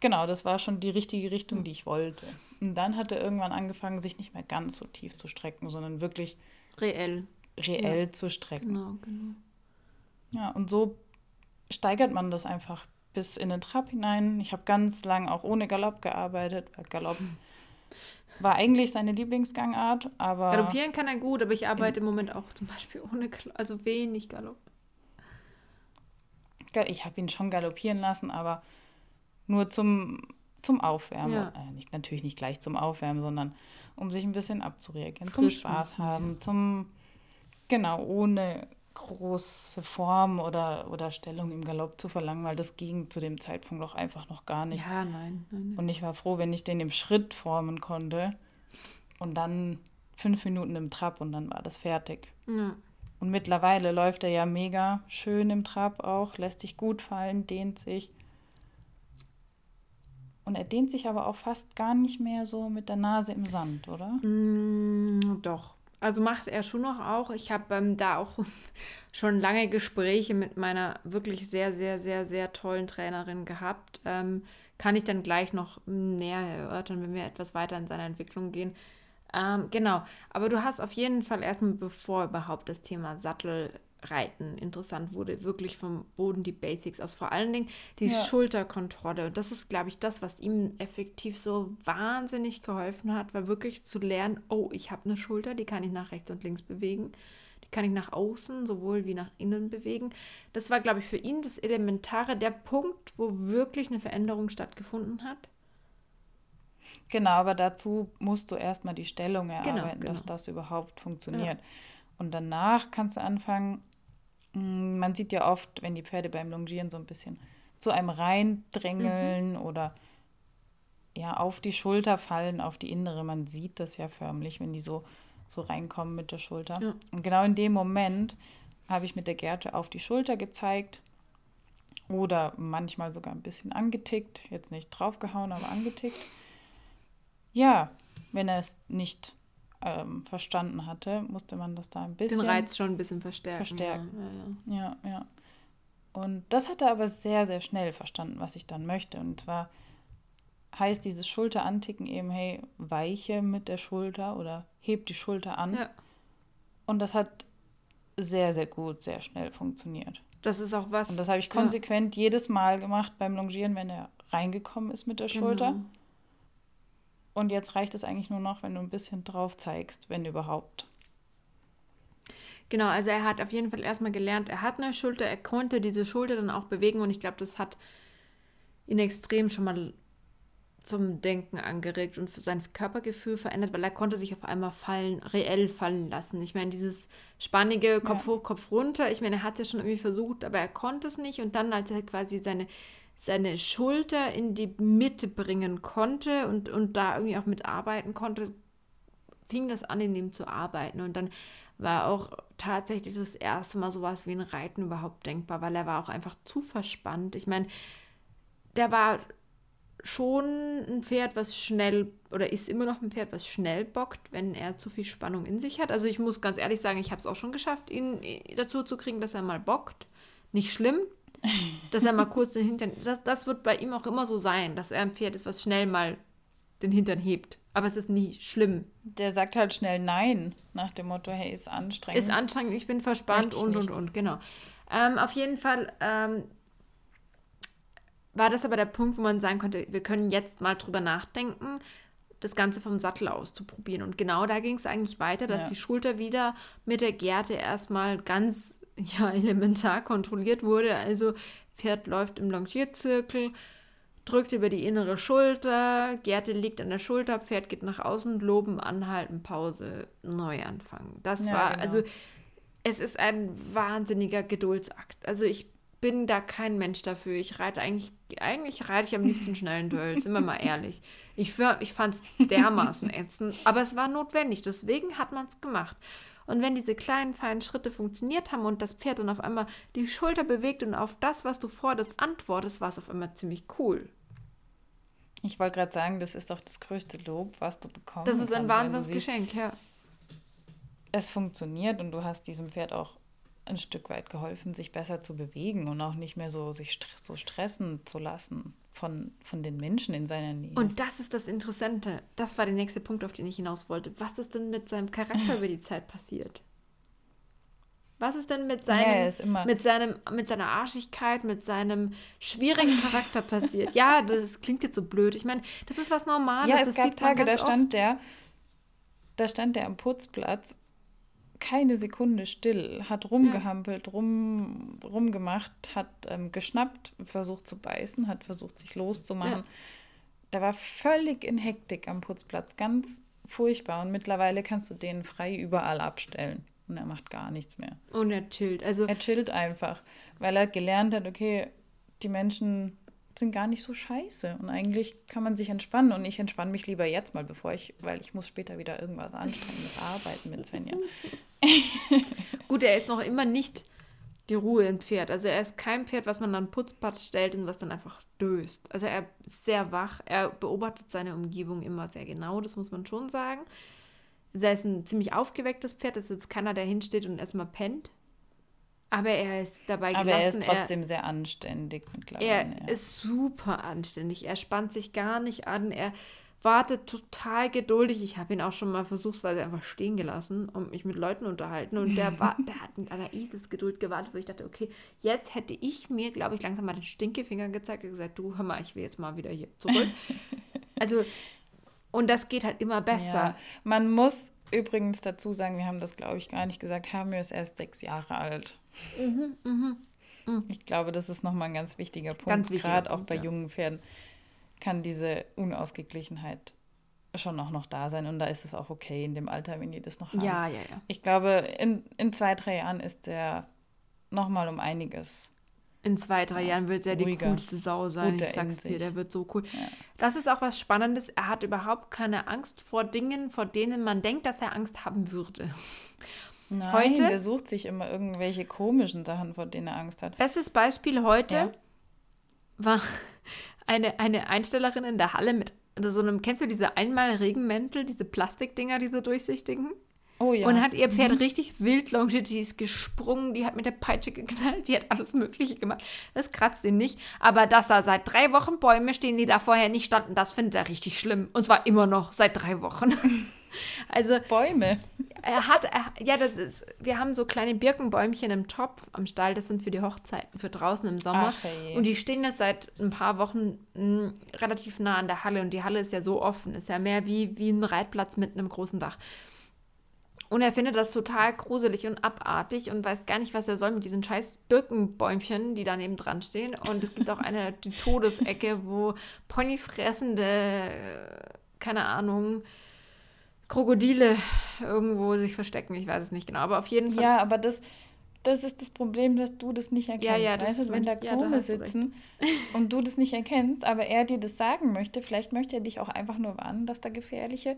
genau, das war schon die richtige Richtung, die ich wollte. Und dann hat er irgendwann angefangen, sich nicht mehr ganz so tief zu strecken, sondern wirklich reell, reell zu strecken. Genau, genau. Ja, und so steigert man das einfach bis in den Trab hinein. Ich habe ganz lang auch ohne Galopp gearbeitet, weil Galopp war eigentlich seine Lieblingsgangart, aber. Galoppieren kann er gut, aber ich arbeite im Moment auch zum Beispiel ohne Galopp, also wenig Galopp. Ich habe ihn schon galoppieren lassen, aber nur zum, zum Aufwärmen. Ja. Äh, nicht, natürlich nicht gleich zum Aufwärmen, sondern um sich ein bisschen abzureagieren, Frisch zum Spaß haben, ja. zum genau, ohne große Form oder, oder Stellung im Galopp zu verlangen, weil das ging zu dem Zeitpunkt auch einfach noch gar nicht. Ja, nein, nein, Und ich war froh, wenn ich den im Schritt formen konnte und dann fünf Minuten im Trab und dann war das fertig. Ja. Und mittlerweile läuft er ja mega schön im Trab auch, lässt sich gut fallen, dehnt sich. Und er dehnt sich aber auch fast gar nicht mehr so mit der Nase im Sand, oder? Mm, doch. Also macht er schon noch auch. Ich habe ähm, da auch schon lange Gespräche mit meiner wirklich sehr, sehr, sehr, sehr tollen Trainerin gehabt. Ähm, kann ich dann gleich noch näher erörtern, wenn wir etwas weiter in seiner Entwicklung gehen. Ähm, genau, aber du hast auf jeden Fall erstmal, bevor überhaupt das Thema Sattel Reiten interessant wurde, wirklich vom Boden die Basics aus. Vor allen Dingen die Ja. Schulterkontrolle. Und das ist, glaube ich, das, was ihm effektiv so wahnsinnig geholfen hat, war wirklich zu lernen, oh, ich habe eine Schulter, die kann ich nach rechts und links bewegen. Die kann ich nach außen sowohl wie nach innen bewegen. Das war, glaube ich, für ihn das Elementare, der Punkt, wo wirklich eine Veränderung stattgefunden hat. Genau, aber dazu musst du erstmal die Stellung erarbeiten, genau. dass das überhaupt funktioniert. Und danach kannst du anfangen, man sieht ja oft, wenn die Pferde beim Longieren so ein bisschen zu einem reindrängeln oder ja auf die Schulter fallen, auf die innere. Man sieht das ja förmlich, wenn die so, so reinkommen mit der Schulter. Ja. Und genau in dem Moment habe ich mit der Gerte auf die Schulter gezeigt oder manchmal sogar ein bisschen angetickt. Jetzt nicht draufgehauen, aber angetickt. Ja, wenn er es nicht ähm, verstanden hatte, musste man das da ein bisschen. Den Reiz schon ein bisschen verstärken. verstärken. Ja, ja, ja. Ja, ja. Und das hat er aber sehr, sehr schnell verstanden, was ich dann möchte. Und zwar heißt dieses Schulteranticken eben, hey, weiche mit der Schulter oder heb die Schulter an. Ja. Und das hat sehr, sehr gut, sehr schnell funktioniert. Das ist auch was. Und das habe ich konsequent jedes Mal gemacht beim Longieren, wenn er reingekommen ist mit der Schulter. Genau. Und jetzt reicht es eigentlich nur noch, wenn du ein bisschen drauf zeigst, wenn überhaupt. Genau, also er hat auf jeden Fall erstmal gelernt, er hat eine Schulter, er konnte diese Schulter dann auch bewegen und ich glaube, das hat ihn extrem schon mal zum Denken angeregt und sein Körpergefühl verändert, weil er konnte sich auf einmal fallen, reell fallen lassen. Ich meine, dieses spannige Kopf hoch, Kopf runter, ich meine, er hat es ja schon irgendwie versucht, aber er konnte es nicht und dann, als er quasi seine, seine Schulter in die Mitte bringen konnte und, und da irgendwie auch mitarbeiten konnte, fing das an, in ihm zu arbeiten und dann war auch tatsächlich das erste Mal sowas wie ein Reiten überhaupt denkbar, weil er war auch einfach zu verspannt. Ich meine, der war schon ein Pferd, was schnell oder ist immer noch ein Pferd, was schnell bockt, wenn er zu viel Spannung in sich hat. Also ich muss ganz ehrlich sagen, ich habe es auch schon geschafft, ihn dazu zu kriegen, dass er mal bockt. Nicht schlimm, dass er mal kurz den Hintern. Das, das wird bei ihm auch immer so sein, dass er ein Pferd ist, was schnell mal den Hintern hebt. Aber es ist nie schlimm. Der sagt halt schnell Nein, nach dem Motto, hey, ist anstrengend. Ist anstrengend, ich bin verspannt ich und, nicht. und, und, genau. Ähm, auf jeden Fall ähm, war das aber der Punkt, wo man sagen konnte, wir können jetzt mal drüber nachdenken, das Ganze vom Sattel aus zu probieren. Und genau da ging es eigentlich weiter, dass Ja. die Schulter wieder mit der Gerte erstmal ganz ja, elementar kontrolliert wurde. Also Pferd läuft im Longierzirkel, drückt über die innere Schulter, Gerte liegt an der Schulter, Pferd geht nach außen, loben, anhalten, Pause, Neuanfang. Das Ja, war, genau. also es ist ein wahnsinniger Geduldsakt. Also ich bin da kein Mensch dafür. Ich reite eigentlich, eigentlich reite ich am liebsten schnell einen Duell, sind wir mal ehrlich. Ich, ich fand es dermaßen ätzend, aber es war notwendig, deswegen hat man es gemacht. Und wenn diese kleinen, feinen Schritte funktioniert haben und das Pferd dann auf einmal die Schulter bewegt und auf das, was du forderst, antwortest, war es auf einmal ziemlich cool. Ich wollte gerade sagen, das ist doch das größte Lob, was du bekommst. Das ist ein Wahnsinnsgeschenk, ja. Es funktioniert und du hast diesem Pferd auch ein Stück weit geholfen, sich besser zu bewegen und auch nicht mehr so sich so stressen zu lassen von, von den Menschen in seiner Nähe. Und das ist das Interessante. Das war der nächste Punkt, auf den ich hinaus wollte. Was ist denn mit seinem Charakter über die Zeit passiert? Was ist denn mit Ja, seinem, immer- mit seinem, mit seiner Arschigkeit, mit seinem schwierigen Charakter passiert? Ja, das klingt jetzt so blöd. Ich meine, das ist was Normales. ja, es das gab Tage, da stand der, da stand der am Putzplatz keine Sekunde still, hat rumgehampelt, rum, rumgemacht, hat ähm, geschnappt, versucht zu beißen, hat versucht, sich loszumachen. Ja. Der war völlig in Hektik am Putzplatz, ganz furchtbar. Und mittlerweile kannst du den frei überall abstellen. Und er macht gar nichts mehr. Und er chillt. Also, Er chillt einfach, weil er gelernt hat, okay, die Menschen sind gar nicht so scheiße. Und eigentlich kann man sich entspannen. Und ich entspanne mich lieber jetzt mal, bevor ich, weil ich muss später wieder irgendwas Anstrengendes arbeiten mit Svenja. gut, er ist noch immer nicht die Ruhe im Pferd. Also, er ist kein Pferd, was man dann Putzplatz stellt und was dann einfach döst. Also, er ist sehr wach. Er beobachtet seine Umgebung immer sehr genau. Das muss man schon sagen. Also er ist ein ziemlich aufgewecktes Pferd. Das ist jetzt keiner, der hinsteht und erstmal pennt. Aber er ist dabei Aber er gelassen. ist trotzdem sehr anständig er, mittlerweile. er ja. ist super anständig. Er spannt sich gar nicht an. Er wartet total geduldig. Ich habe ihn auch schon mal versuchsweise einfach stehen gelassen und mich mit Leuten unterhalten. Und der, war, der hat mit einer Isis-Geduld gewartet, wo ich dachte, okay, jetzt hätte ich mir, glaube ich, langsam mal den Stinkefinger gezeigt und gesagt, du, hör mal, ich will jetzt mal wieder hier zurück. also, und das geht halt immer besser. Ja, man muss übrigens dazu sagen, wir haben das, glaube ich, gar nicht gesagt, Hermio ist erst sechs Jahre alt. Mhm, mhm. Mhm. Ich glaube, das ist nochmal ein ganz wichtiger Punkt. Ganz wichtiger Gerade auch bei ja. jungen Pferden kann diese Unausgeglichenheit schon auch noch da sein und da ist es auch okay in dem Alter, wenn die das noch haben. Ja, ja, ja. Ich glaube, in, in zwei, drei Jahren ist der nochmal um einiges. In zwei, drei ja, Jahren wird er die coolste Sau sein. Ich sag's dir, der wird so cool. Ja. Das ist auch was Spannendes. Er hat überhaupt keine Angst vor Dingen, vor denen man denkt, dass er Angst haben würde. Nein, heute, der sucht sich immer irgendwelche komischen Sachen, vor denen er Angst hat. Bestes Beispiel heute ja. war eine, eine Einstellerin in der Halle mit so einem, kennst du diese Einmal-Regenmäntel, diese Plastikdinger, diese durchsichtigen? Oh ja. Und hat ihr Pferd mhm. richtig wild longiert, die ist gesprungen, die hat mit der Peitsche geknallt, die hat alles Mögliche gemacht. Das kratzt ihn nicht. Aber dass da seit drei Wochen Bäume stehen, die da vorher nicht standen, das findet er richtig schlimm. Und zwar immer noch seit drei Wochen. Also Bäume. Er hat, er, ja, das ist, wir haben so kleine Birkenbäumchen im Topf am Stall. Das sind für die Hochzeiten, für draußen im Sommer. Hey. Und die stehen jetzt seit ein paar Wochen mh, hm, relativ nah an der Halle. Und die Halle ist ja so offen, ist ja mehr wie, wie ein Reitplatz mit einem großen Dach. Und er findet das total gruselig und abartig und weiß gar nicht, was er soll mit diesen scheiß Birkenbäumchen, die daneben dran stehen. Und es gibt auch eine die Todesecke, wo ponyfressende, keine Ahnung, Krokodile irgendwo sich verstecken. Ich weiß es nicht genau, aber auf jeden Fall. Ja, aber das, das ist das Problem, dass du das nicht erkennst. Ja, ja, das weißt ist wenn da Gnome ja, sitzen und du das nicht erkennst, aber er dir das sagen möchte, vielleicht möchte er dich auch einfach nur warnen, dass da gefährliche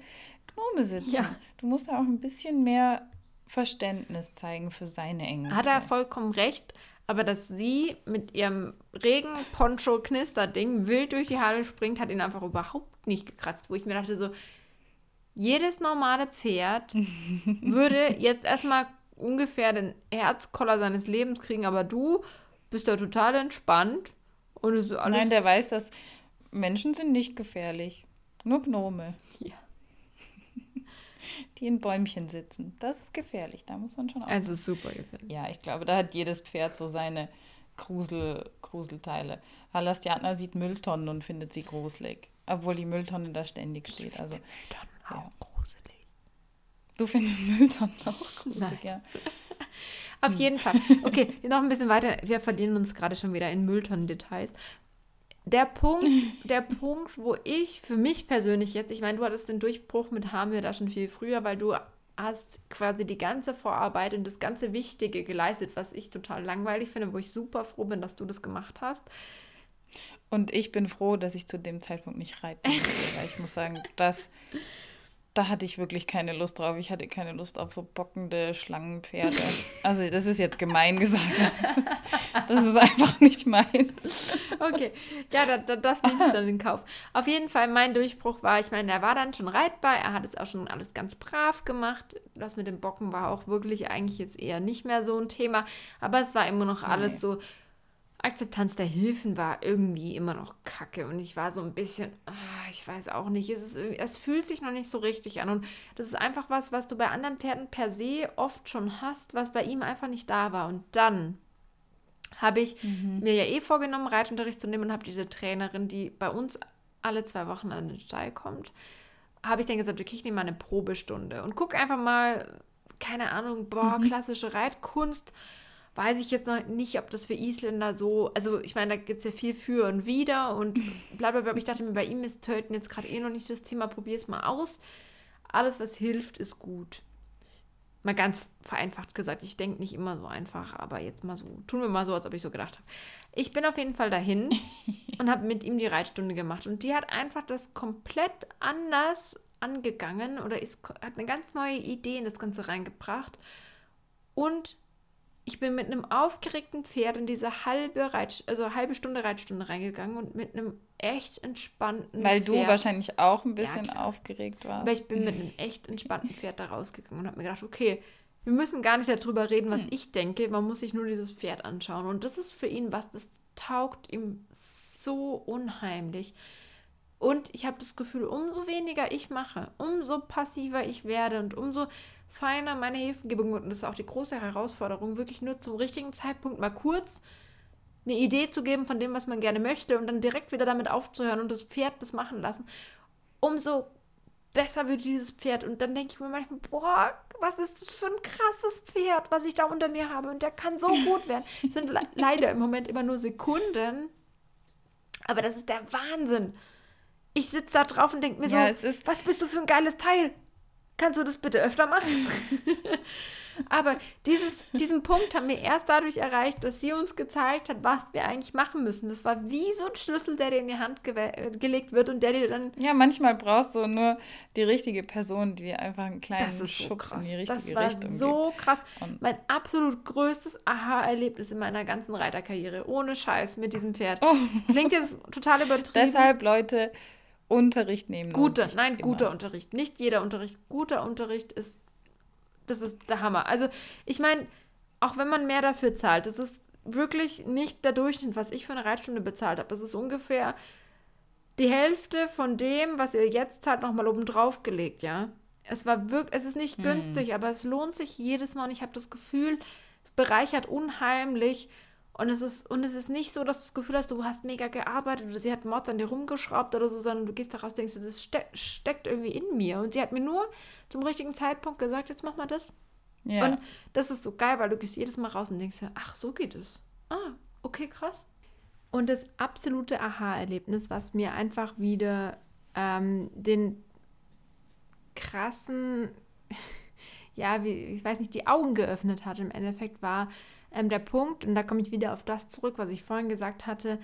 Gnome sitzen. Ja. Du musst da auch ein bisschen mehr Verständnis zeigen für seine Ängste. Hat er vollkommen recht, aber dass sie mit ihrem Regen-Poncho-Knister-Ding wild durch die Halle springt, hat ihn einfach überhaupt nicht gekratzt, wo ich mir dachte so, jedes normale Pferd würde jetzt erstmal ungefähr den Herzkoller seines Lebens kriegen, aber du bist da total entspannt und ist alles. Nein, der weiß, dass Menschen sind nicht gefährlich. Nur Gnome. Ja. Die in Bäumchen sitzen. Das ist gefährlich, da muss man schon aufpassen. Es ist super gefährlich. Ja, ich glaube, da hat jedes Pferd so seine Grusel, Gruselteile. Halastiatna sieht Mülltonnen und findet sie gruselig. Obwohl die Mülltonne da ständig steht. Also, Mülltonnen auch ja. gruselig. Du findest Mülltonnen auch Nein. ja. Auf jeden Fall. Okay, noch ein bisschen weiter. Wir verlieren uns gerade schon wieder in Mülltonnen-Details. Der Punkt, der Punkt, wo ich für mich persönlich jetzt, ich meine, du hattest den Durchbruch mit Hamir da schon viel früher, weil du hast quasi die ganze Vorarbeit und das ganze Wichtige geleistet, was ich total langweilig finde, wo ich super froh bin, dass du das gemacht hast. Und ich bin froh, dass ich zu dem Zeitpunkt nicht reiten musste, weil ich muss sagen, das da hatte ich wirklich keine Lust drauf. Ich hatte keine Lust auf so bockende Schlangenpferde. Also das ist jetzt gemein gesagt. Das ist einfach nicht meins. Okay, ja, da, da, das nehme ich dann in Kauf. Auf jeden Fall, mein Durchbruch war, ich meine, er war dann schon reitbar. Er hat es auch schon alles ganz brav gemacht. Das mit dem Bocken war auch wirklich eigentlich jetzt eher nicht mehr so ein Thema. Aber es war immer noch alles nee. so Akzeptanz der Hilfen war irgendwie immer noch kacke und ich war so ein bisschen, ah, ich weiß auch nicht, es, ist, es fühlt sich noch nicht so richtig an und das ist einfach was, was du bei anderen Pferden per se oft schon hast, was bei ihm einfach nicht da war und dann habe ich mhm. mir ja eh vorgenommen, Reitunterricht zu nehmen und habe diese Trainerin, die bei uns alle zwei Wochen an den Stall kommt, habe ich dann gesagt, okay, ich nehme mal eine Probestunde und guck einfach mal, keine Ahnung, boah, mhm. klassische Reitkunst, weiß ich jetzt noch nicht, ob das für Isländer so, also ich meine, da gibt es ja viel für und wieder und bla bla bla. Ich dachte mir, bei ihm ist Töten jetzt gerade eh noch nicht das Thema, probier es mal aus. Alles, was hilft, ist gut. Mal ganz vereinfacht gesagt, ich denke nicht immer so einfach, aber jetzt mal so, tun wir mal so, als ob ich so gedacht habe. Ich bin auf jeden Fall dahin und habe mit ihm die Reitstunde gemacht und die hat einfach das komplett anders angegangen oder ist, hat eine ganz neue Idee in das Ganze reingebracht und ich bin mit einem aufgeregten Pferd in diese halbe Reit also halbe Stunde Reitstunde reingegangen und mit einem echt entspannten Weil Pferd. du wahrscheinlich auch ein bisschen ja, aufgeregt warst. Aber ich bin mit einem echt entspannten Pferd da rausgegangen und habe mir gedacht, okay, wir müssen gar nicht darüber reden, was hm. ich denke, man muss sich nur dieses Pferd anschauen. Und das ist für ihn was, das taugt ihm so unheimlich. Und ich habe das Gefühl, umso weniger ich mache, umso passiver ich werde und umso feiner meine Hilfegebung wird. Und das ist auch die große Herausforderung, wirklich nur zum richtigen Zeitpunkt mal kurz eine Idee zu geben von dem, was man gerne möchte und dann direkt wieder damit aufzuhören und das Pferd das machen lassen. Umso besser wird dieses Pferd. Und dann denke ich mir manchmal, boah, was ist das für ein krasses Pferd, was ich da unter mir habe. Und der kann so gut werden. Es sind le leider im Moment immer nur Sekunden. Aber das ist der Wahnsinn ich sitze da drauf und denke mir ja, so, was bist du für ein geiles Teil? Kannst du das bitte öfter machen? Aber dieses, diesen Punkt haben wir erst dadurch erreicht, dass sie uns gezeigt hat, was wir eigentlich machen müssen. Das war wie so ein Schlüssel, der dir in die Hand ge gelegt wird und der dir dann. Ja, manchmal brauchst du nur die richtige Person, die dir einfach einen kleinen das ist Schubs so in die richtige das war Richtung so gibt. krass. Und mein absolut größtes Aha-Erlebnis in meiner ganzen Reiterkarriere. Ohne Scheiß mit diesem Pferd. Oh. Klingt jetzt total übertrieben. Deshalb, Leute, Unterricht nehmen. Guter, nein, immer. guter Unterricht. Nicht jeder Unterricht. Guter Unterricht ist, das ist der Hammer. Also ich meine, auch wenn man mehr dafür zahlt, das ist wirklich nicht der Durchschnitt, was ich für eine Reitstunde bezahlt habe. Das ist ungefähr die Hälfte von dem, was ihr jetzt zahlt, nochmal oben drauf gelegt, ja. Es war wirklich, es ist nicht hm. günstig, aber es lohnt sich jedes Mal und ich habe das Gefühl, es bereichert unheimlich und es ist, und es ist nicht so, dass du das Gefühl hast, du hast mega gearbeitet oder sie hat Mods an dir rumgeschraubt oder so, sondern du gehst daraus und denkst, das ste steckt irgendwie in mir. Und sie hat mir nur zum richtigen Zeitpunkt gesagt, jetzt mach mal das. Ja. Und das ist so geil, weil du gehst jedes Mal raus und denkst, ach, so geht es. Ah, okay, krass. Und das absolute Aha-Erlebnis, was mir einfach wieder ähm, den krassen, ja, wie, ich weiß nicht, die Augen geöffnet hat im Endeffekt, war, ähm, der Punkt, und da komme ich wieder auf das zurück, was ich vorhin gesagt hatte,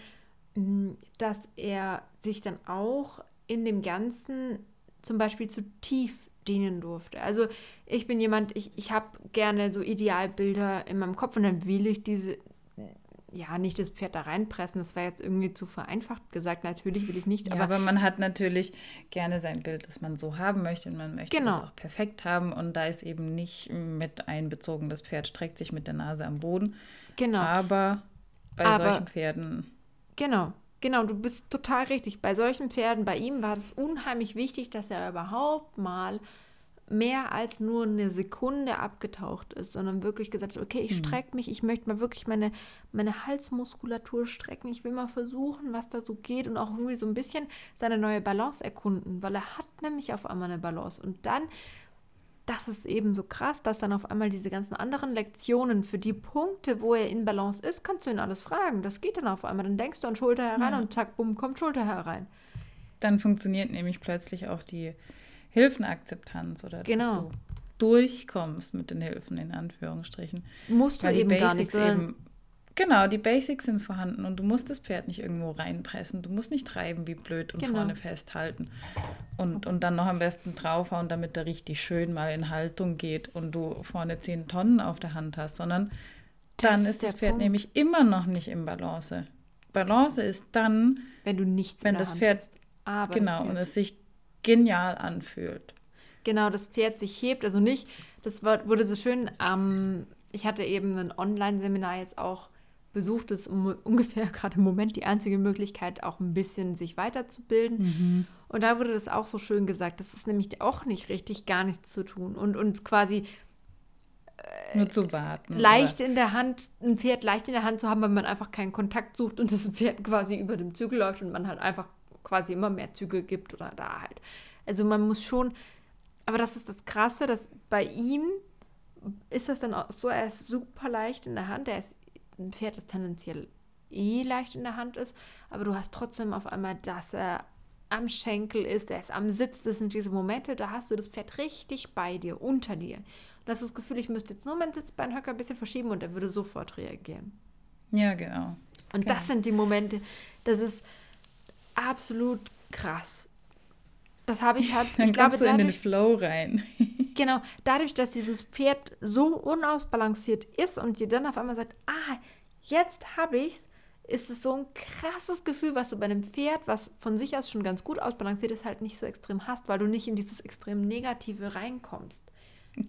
mm, dass er sich dann auch in dem Ganzen zum Beispiel zu tief dienen durfte. Also ich bin jemand, ich, ich habe gerne so Idealbilder in meinem Kopf und dann will ich diese ja, nicht das Pferd da reinpressen. Das war jetzt irgendwie zu vereinfacht gesagt. Natürlich will ich nicht. Aber, ja, aber man hat natürlich gerne sein Bild, das man so haben möchte. Und man möchte genau. es auch perfekt haben. Und da ist eben nicht mit einbezogen, das Pferd streckt sich mit der Nase am Boden. Genau. Aber bei aber, solchen Pferden. Genau. Genau, du bist total richtig. Bei solchen Pferden, bei ihm war es unheimlich wichtig, dass er überhaupt mal mehr als nur eine Sekunde abgetaucht ist, sondern wirklich gesagt hat, okay, ich mhm. strecke mich, ich möchte mal wirklich meine, meine Halsmuskulatur strecken, ich will mal versuchen, was da so geht und auch irgendwie so ein bisschen seine neue Balance erkunden, weil er hat nämlich auf einmal eine Balance und dann, das ist eben so krass, dass dann auf einmal diese ganzen anderen Lektionen für die Punkte, wo er in Balance ist, kannst du ihn alles fragen, das geht dann auf einmal, dann denkst du an Schulter herein ja. und zack, bumm, kommt Schulter herein. Dann funktioniert nämlich plötzlich auch die Hilfenakzeptanz oder genau. dass du durchkommst mit den Hilfen in Anführungsstrichen. Musst du Weil eben gar nicht eben, Genau, die Basics sind vorhanden und du musst das Pferd nicht irgendwo reinpressen. Du musst nicht treiben wie blöd und genau. vorne festhalten und, und dann noch am besten draufhauen, damit er richtig schön mal in Haltung geht und du vorne zehn Tonnen auf der Hand hast, sondern das dann ist, das Pferd Punkt. nämlich immer noch nicht im Balance. Balance ist dann, wenn du nichts wenn das Pferd, genau, und es sich genial anfühlt. Genau, das Pferd sich hebt, also nicht, das war, wurde so schön, ähm, ich hatte eben ein Online-Seminar jetzt auch besucht, das ist ungefähr gerade im Moment die einzige Möglichkeit, auch ein bisschen sich weiterzubilden. Mhm. Und da wurde das auch so schön gesagt, das ist nämlich auch nicht richtig, gar nichts zu tun und uns quasi äh, nur zu warten. Leicht oder? in der Hand, ein Pferd leicht in der Hand zu haben, weil man einfach keinen Kontakt sucht und das Pferd quasi über dem Zügel läuft und man halt einfach quasi immer mehr Zügel gibt oder da halt. Also man muss schon, aber das ist das Krasse, dass bei ihm ist das dann auch so, er ist super leicht in der Hand, er ist ein Pferd, das tendenziell eh leicht in der Hand ist, aber du hast trotzdem auf einmal, dass er am Schenkel ist, er ist am Sitz, das sind diese Momente, da hast du das Pferd richtig bei dir, unter dir. Und das ist das Gefühl, ich müsste jetzt nur meinen Sitzbeinhöcker ein bisschen verschieben und er würde sofort reagieren. Ja, genau. Und genau. das sind die Momente, das ist, absolut krass. Das habe ich halt. Dann ich glaube, du in den Flow rein. genau, dadurch, dass dieses Pferd so unausbalanciert ist und dir dann auf einmal sagt, ah, jetzt habe ich's, ist es so ein krasses Gefühl, was du bei einem Pferd, was von sich aus schon ganz gut ausbalanciert ist, halt nicht so extrem hast, weil du nicht in dieses extrem Negative reinkommst.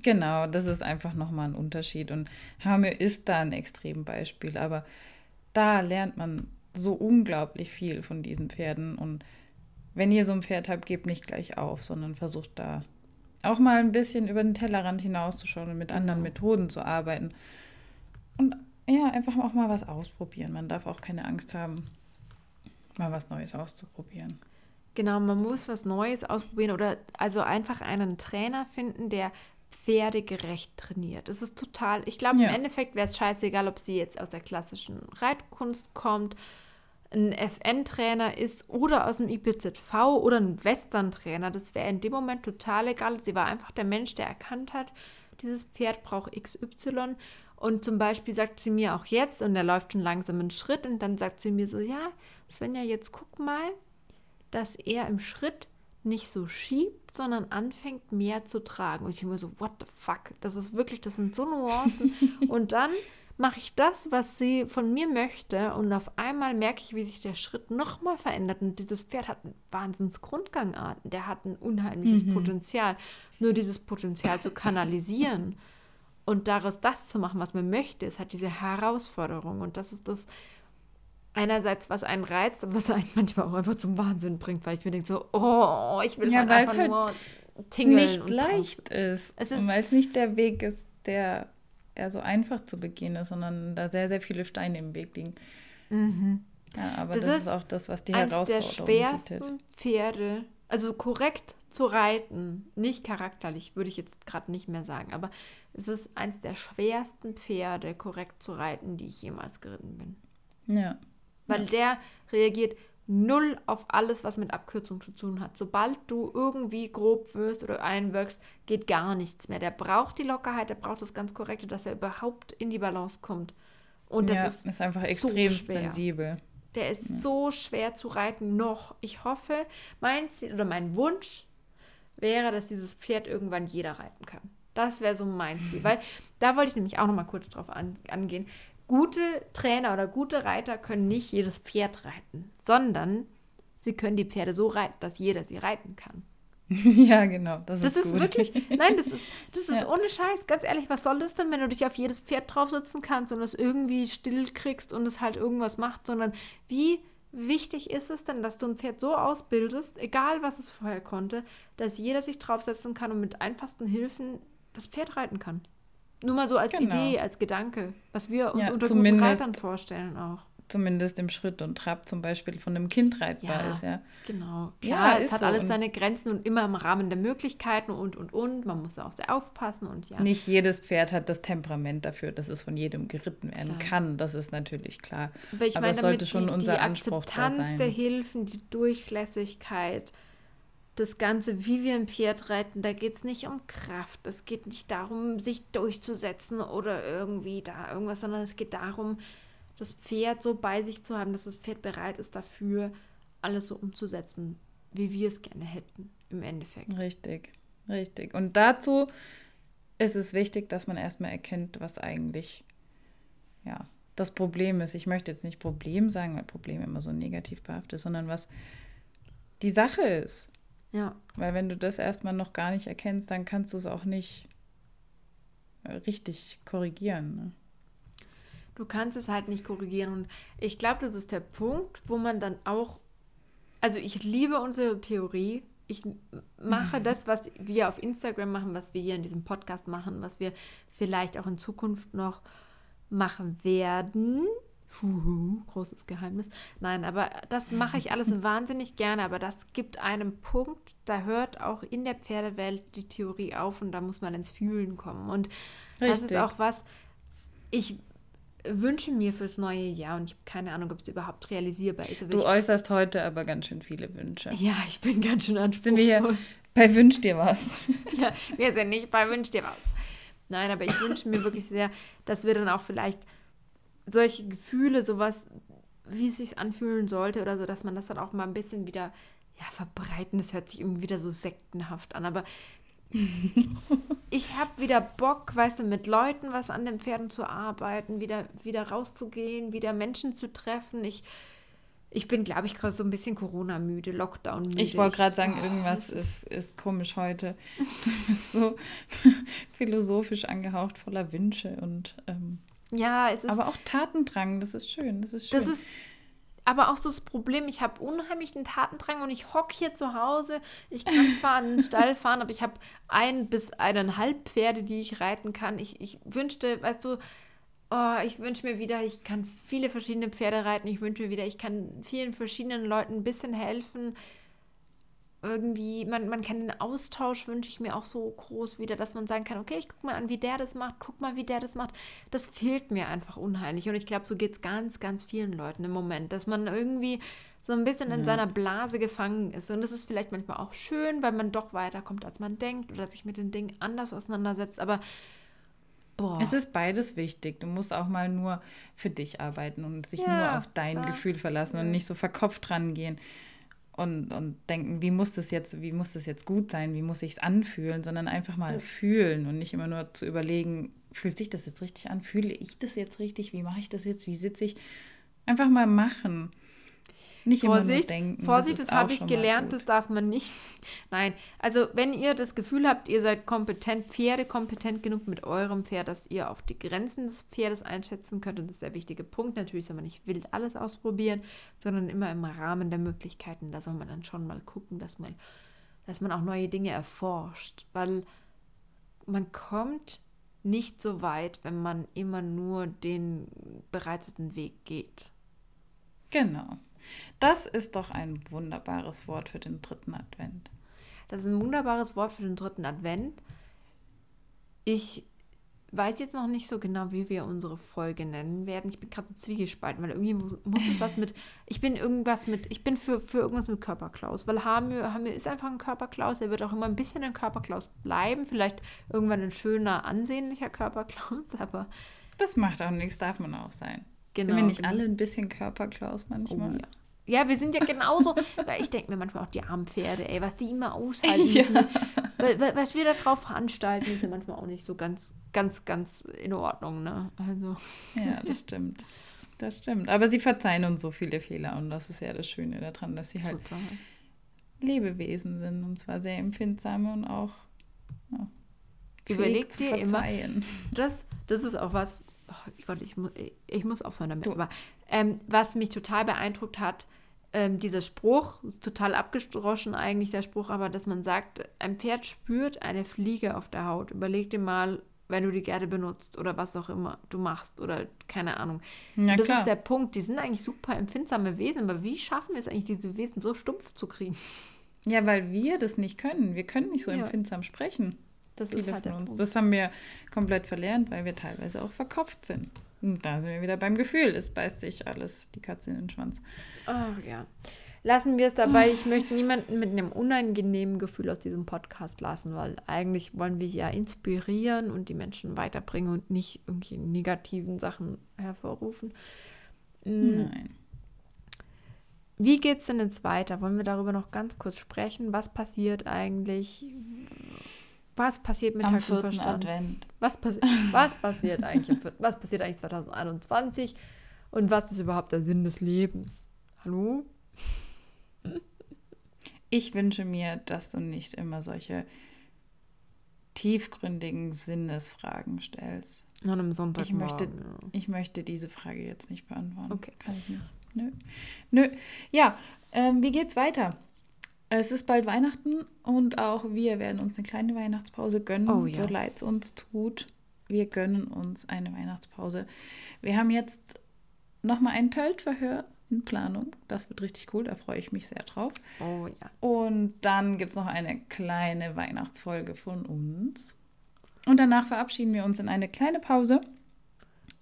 Genau, das ist einfach nochmal ein Unterschied. Und Hamir ist da ein Extrembeispiel, aber da lernt man so unglaublich viel von diesen Pferden und wenn ihr so ein Pferd habt, gebt nicht gleich auf, sondern versucht da auch mal ein bisschen über den Tellerrand hinauszuschauen und mit genau. anderen Methoden zu arbeiten. Und ja, einfach auch mal was ausprobieren. Man darf auch keine Angst haben, mal was Neues auszuprobieren. Genau, man muss was Neues ausprobieren oder also einfach einen Trainer finden, der pferdegerecht trainiert. Es ist total, ich glaube, ja. im Endeffekt wäre es scheißegal, ob sie jetzt aus der klassischen Reitkunst kommt, ein FN-Trainer ist oder aus dem IPZV oder ein Western-Trainer. Das wäre in dem Moment total egal. Sie war einfach der Mensch, der erkannt hat, dieses Pferd braucht XY. Und zum Beispiel sagt sie mir auch jetzt, und er läuft schon langsam einen Schritt, und dann sagt sie mir so, ja, Svenja, jetzt guck mal, dass er im Schritt nicht so schiebt, sondern anfängt mehr zu tragen. Und ich denke mir so, what the fuck? Das ist wirklich, das sind so Nuancen. und dann mache ich das, was sie von mir möchte und auf einmal merke ich, wie sich der Schritt nochmal verändert und dieses Pferd hat einen Wahnsinns der hat ein unheimliches mhm. Potenzial. Nur dieses Potenzial zu kanalisieren und daraus das zu machen, was man möchte, ist halt diese Herausforderung und das ist das einerseits, was einen reizt, aber was einen manchmal auch einfach zum Wahnsinn bringt, weil ich mir denke so, oh, ich will ja, halt einfach halt nur tingeln nicht leicht ist, es ist weil es nicht der Weg ist, der eher so einfach zu begehen ist, sondern da sehr, sehr viele Steine im Weg liegen. Mhm. Ja, aber das, das ist, ist, auch das, was die Herausforderung der schwersten bietet. Pferde, also korrekt zu reiten, nicht charakterlich, würde ich jetzt gerade nicht mehr sagen, aber es ist eins der schwersten Pferde, korrekt zu reiten, die ich jemals geritten bin. Ja. Weil ja. der reagiert null auf alles, was mit Abkürzung zu tun hat. Sobald du irgendwie grob wirst oder einwirkst, geht gar nichts mehr. Der braucht die Lockerheit, der braucht das ganz Korrekte, dass er überhaupt in die Balance kommt. Und das ja, ist, ist einfach extrem so sensibel. Der ist ja. so schwer zu reiten noch. Ich hoffe, mein Ziel oder mein Wunsch wäre, dass dieses Pferd irgendwann jeder reiten kann. Das wäre so mein Ziel. Weil da wollte ich nämlich auch noch mal kurz drauf an, angehen gute Trainer oder gute Reiter können nicht jedes Pferd reiten, sondern sie können die Pferde so reiten, dass jeder sie reiten kann. Ja, genau. Das, das ist, ist wirklich, nein, das ist, das ist ja. ohne Scheiß. Ganz ehrlich, was soll das denn, wenn du dich auf jedes Pferd draufsetzen kannst und es irgendwie still kriegst und es halt irgendwas macht, sondern wie wichtig ist es denn, dass du ein Pferd so ausbildest, egal was es vorher konnte, dass jeder sich draufsetzen kann und mit einfachsten Hilfen das Pferd reiten kann. Nur mal so als genau. Idee, als Gedanke, was wir uns ja, unter guten Reitern vorstellen auch. Zumindest im Schritt und Trab zum Beispiel von einem Kind reitbar ja, ist, ja. Genau. Klar, ja, es hat so. alles seine Grenzen und immer im Rahmen der Möglichkeiten und, und, und. Man muss auch sehr aufpassen und ja. Nicht jedes Pferd hat das Temperament dafür, dass es von jedem geritten werden klar. kann. Das ist natürlich klar. Aber, ich Aber meine, es sollte schon die, unser die Anspruch Akzeptanz da sein. der Hilfen, die Durchlässigkeit, das Ganze, wie wir ein Pferd reiten, da geht es nicht um Kraft. Es geht nicht darum, sich durchzusetzen oder irgendwie da irgendwas, sondern es geht darum, das Pferd so bei sich zu haben, dass das Pferd bereit ist dafür, alles so umzusetzen, wie wir es gerne hätten, im Endeffekt. Richtig, richtig. Und dazu ist es wichtig, dass man erstmal erkennt, was eigentlich, ja, das Problem ist. Ich möchte jetzt nicht Problem sagen, weil Problem immer so negativ behaftet ist, sondern was die Sache ist. Ja. Weil wenn du das erstmal noch gar nicht erkennst, dann kannst du es auch nicht äh, richtig korrigieren. Ne? Du kannst es halt nicht korrigieren. Und ich glaube, das ist der Punkt, wo man dann auch. Also ich liebe unsere Theorie. Ich mache mhm. das, was wir auf Instagram machen, was wir hier in diesem Podcast machen, was wir vielleicht auch in Zukunft noch machen werden. Huhu, großes Geheimnis. Nein, aber das mache ich alles wahnsinnig gerne, aber das gibt einen Punkt, da hört auch in der Pferdewelt die Theorie auf und da muss man ins Fühlen kommen. Und Richtig. das ist auch was, ich wünsche mir fürs neue Jahr und ich habe keine Ahnung, ob es überhaupt realisierbar ist. du äußerst heute aber ganz schön viele Wünsche. Ja, ich bin ganz schön anspruchsvoll. Sind wir hier bei Wünsch dir was? ja, wir sind nicht bei Wünsch dir was. Nein, aber ich wünsche mir wirklich sehr, dass wir dann auch vielleicht solche Gefühle, sowas, wie es sich anfühlen sollte oder so, dass man das dann auch mal ein bisschen wieder ja, verbreiten. Das hört sich irgendwie wieder so sektenhaft an, aber ich habe wieder Bock, weißt du, mit Leuten was an den Pferden zu arbeiten, wieder, wieder rauszugehen, wieder Menschen zu treffen. Ich, ich bin, glaube ich, gerade so ein bisschen Corona-müde, Lockdown-müde. Ich wollte gerade sagen, oh, irgendwas ist, ist komisch heute. Du bist so philosophisch angehaucht, voller Wünsche und ähm, ja, es ist. Aber auch Tatendrang, das ist schön. Das ist schön. Das ist aber auch so das Problem, ich habe unheimlich den Tatendrang und ich hocke hier zu Hause. Ich kann zwar an den Stall fahren, aber ich habe ein bis eineinhalb Pferde, die ich reiten kann. Ich, ich wünschte, weißt du, oh, ich wünsche mir wieder, ich kann viele verschiedene Pferde reiten. Ich wünsche mir wieder, ich kann vielen verschiedenen Leuten ein bisschen helfen irgendwie, man, man kann den Austausch, wünsche ich mir auch so groß wieder, dass man sagen kann, okay, ich gucke mal an, wie der das macht, guck mal, wie der das macht. Das fehlt mir einfach unheimlich. Und ich glaube, so geht es ganz, ganz vielen Leuten im Moment, dass man irgendwie so ein bisschen in mhm. seiner Blase gefangen ist. Und das ist vielleicht manchmal auch schön, weil man doch weiterkommt, als man denkt oder sich mit den Dingen anders auseinandersetzt. Aber Boah. Es ist beides wichtig. Du musst auch mal nur für dich arbeiten und sich ja, nur auf dein ja. Gefühl verlassen ja. und nicht so verkopft rangehen und, und denken, wie muss das jetzt, wie muss das jetzt gut sein, wie muss ich es anfühlen, sondern einfach mal ja. fühlen und nicht immer nur zu überlegen, fühlt sich das jetzt richtig an, fühle ich das jetzt richtig, wie mache ich das jetzt, wie sitze ich. Einfach mal machen. Nicht Vorsicht, denken. Vorsicht, das, das habe ich gelernt, das darf man nicht. Nein, also wenn ihr das Gefühl habt, ihr seid kompetent, Pferde kompetent genug mit eurem Pferd, dass ihr auch die Grenzen des Pferdes einschätzen könnt, und das ist der wichtige Punkt. Natürlich soll man nicht wild alles ausprobieren, sondern immer im Rahmen der Möglichkeiten. Da soll man dann schon mal gucken, dass man, dass man auch neue Dinge erforscht, weil man kommt nicht so weit, wenn man immer nur den bereiteten Weg geht. Genau. Das ist doch ein wunderbares Wort für den dritten Advent. Das ist ein wunderbares Wort für den dritten Advent. Ich weiß jetzt noch nicht so genau, wie wir unsere Folge nennen werden. Ich bin gerade so zwiegespalten, weil irgendwie muss, muss es was mit. Ich bin irgendwas mit. Ich bin für, für irgendwas mit Körperklaus, weil Hamir, Hamir ist einfach ein Körperklaus. Er wird auch immer ein bisschen ein Körperklaus bleiben. Vielleicht irgendwann ein schöner, ansehnlicher Körperklaus, aber. Das macht auch nichts, darf man auch sein. Genau. Sind wir nicht alle ein bisschen Körperklaus manchmal? Oh, ja. Ja, wir sind ja genauso. ich denke mir manchmal auch die armen Pferde, ey, was die immer aushalten. Ja. Was wir da drauf veranstalten, ist ja manchmal auch nicht so ganz, ganz, ganz in Ordnung, ne? Also. Ja, das stimmt. Das stimmt. Aber sie verzeihen uns so viele Fehler und das ist ja das Schöne daran, dass sie halt Total. Lebewesen sind und zwar sehr empfindsame und auch ja, Überleg dir immer, das, das ist auch was, oh Gott, ich muss, ich muss aufhören damit. Aber ähm, was mich total beeindruckt hat, ähm, dieser Spruch, total abgedroschen eigentlich der Spruch, aber dass man sagt, ein Pferd spürt eine Fliege auf der Haut. Überleg dir mal, wenn du die Gerde benutzt oder was auch immer du machst oder keine Ahnung. Ja, das klar. ist der Punkt. Die sind eigentlich super empfindsame Wesen, aber wie schaffen wir es eigentlich, diese Wesen so stumpf zu kriegen? Ja, weil wir das nicht können. Wir können nicht so ja. empfindsam sprechen. Das Viele ist halt von uns. Punkt. Das haben wir komplett verlernt, weil wir teilweise auch verkopft sind. Und da sind wir wieder beim Gefühl. Es beißt sich alles, die Katze in den Schwanz. Ach ja. Lassen wir es dabei. Ich möchte niemanden mit einem unangenehmen Gefühl aus diesem Podcast lassen, weil eigentlich wollen wir ja inspirieren und die Menschen weiterbringen und nicht irgendwie negativen Sachen hervorrufen. Mm. Nein. Wie geht es denn jetzt weiter? Wollen wir darüber noch ganz kurz sprechen? Was passiert eigentlich? Was passiert mit Tag und Verstand? Advent. Was, passi was passiert eigentlich was passiert eigentlich 2021 und was ist überhaupt der Sinn des Lebens? Hallo? Ich wünsche mir, dass du nicht immer solche tiefgründigen Sinnesfragen stellst. An einem Sonntag. Ich möchte, ja. ich möchte diese Frage jetzt nicht beantworten. Okay. Kann ich nicht. Nö. Nö. Ja, ähm, wie geht's weiter? Es ist bald Weihnachten und auch wir werden uns eine kleine Weihnachtspause gönnen, oh, ja. so leid es uns tut. Wir gönnen uns eine Weihnachtspause. Wir haben jetzt nochmal ein Töltverhör in Planung. Das wird richtig cool, da freue ich mich sehr drauf. Oh ja. Und dann gibt es noch eine kleine Weihnachtsfolge von uns. Und danach verabschieden wir uns in eine kleine Pause.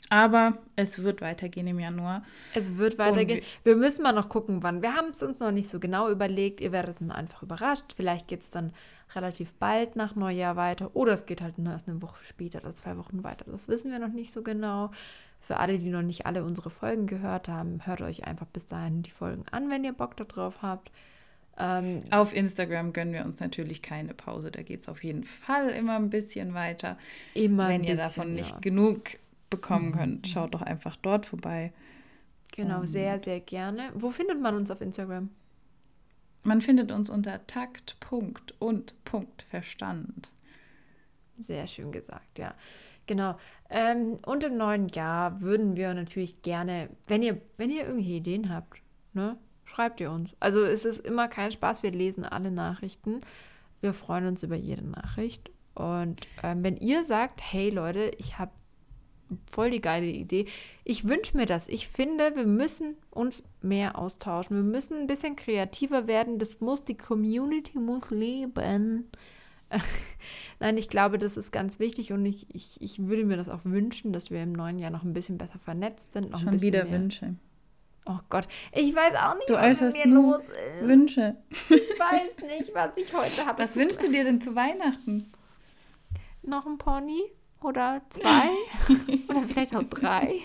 Aber es wird weitergehen im Januar. Es wird weitergehen. wir müssen mal noch gucken, wann. Wir haben es uns noch nicht so genau überlegt. Ihr werdet dann einfach überrascht. Vielleicht geht es dann relativ bald nach Neujahr weiter. Oder es geht halt nur erst eine Woche später oder zwei Wochen weiter. Das wissen wir noch nicht so genau. Für alle, die noch nicht alle unsere Folgen gehört haben, hört euch einfach bis dahin die Folgen an, wenn ihr Bock darauf habt. Ähm, auf Instagram gönnen wir uns natürlich keine Pause. Da geht es auf jeden Fall immer ein bisschen weiter. Immer Wenn ihr bisschen, davon nicht ja. genug bekommen mhm. könnt, schaut doch einfach dort vorbei. Genau, um, sehr, sehr gerne. Wo findet man uns auf Instagram? Man findet uns unter Takt, Punkt und Punkt Verstand. Sehr schön gesagt, ja. Genau. Ähm, und im neuen Jahr würden wir natürlich gerne, wenn ihr, wenn ihr irgendwelche Ideen habt, ne? Schreibt ihr uns. Also es ist immer kein Spaß, wir lesen alle Nachrichten. Wir freuen uns über jede Nachricht. Und ähm, wenn ihr sagt, hey Leute, ich habe voll die geile Idee. Ich wünsche mir das. Ich finde, wir müssen uns mehr austauschen. Wir müssen ein bisschen kreativer werden. Das muss, die Community muss leben. Nein, ich glaube, das ist ganz wichtig und ich, ich, ich würde mir das auch wünschen, dass wir im neuen Jahr noch ein bisschen besser vernetzt sind. Noch Schon ein bisschen wieder mehr. Wünsche. Oh Gott, ich weiß auch nicht, Du was mit mir los ist. Wünsche. Ich weiß nicht, was ich heute habe. Was wünschst du dir denn zu Weihnachten? Noch ein Pony? Oder zwei? Oder vielleicht auch drei?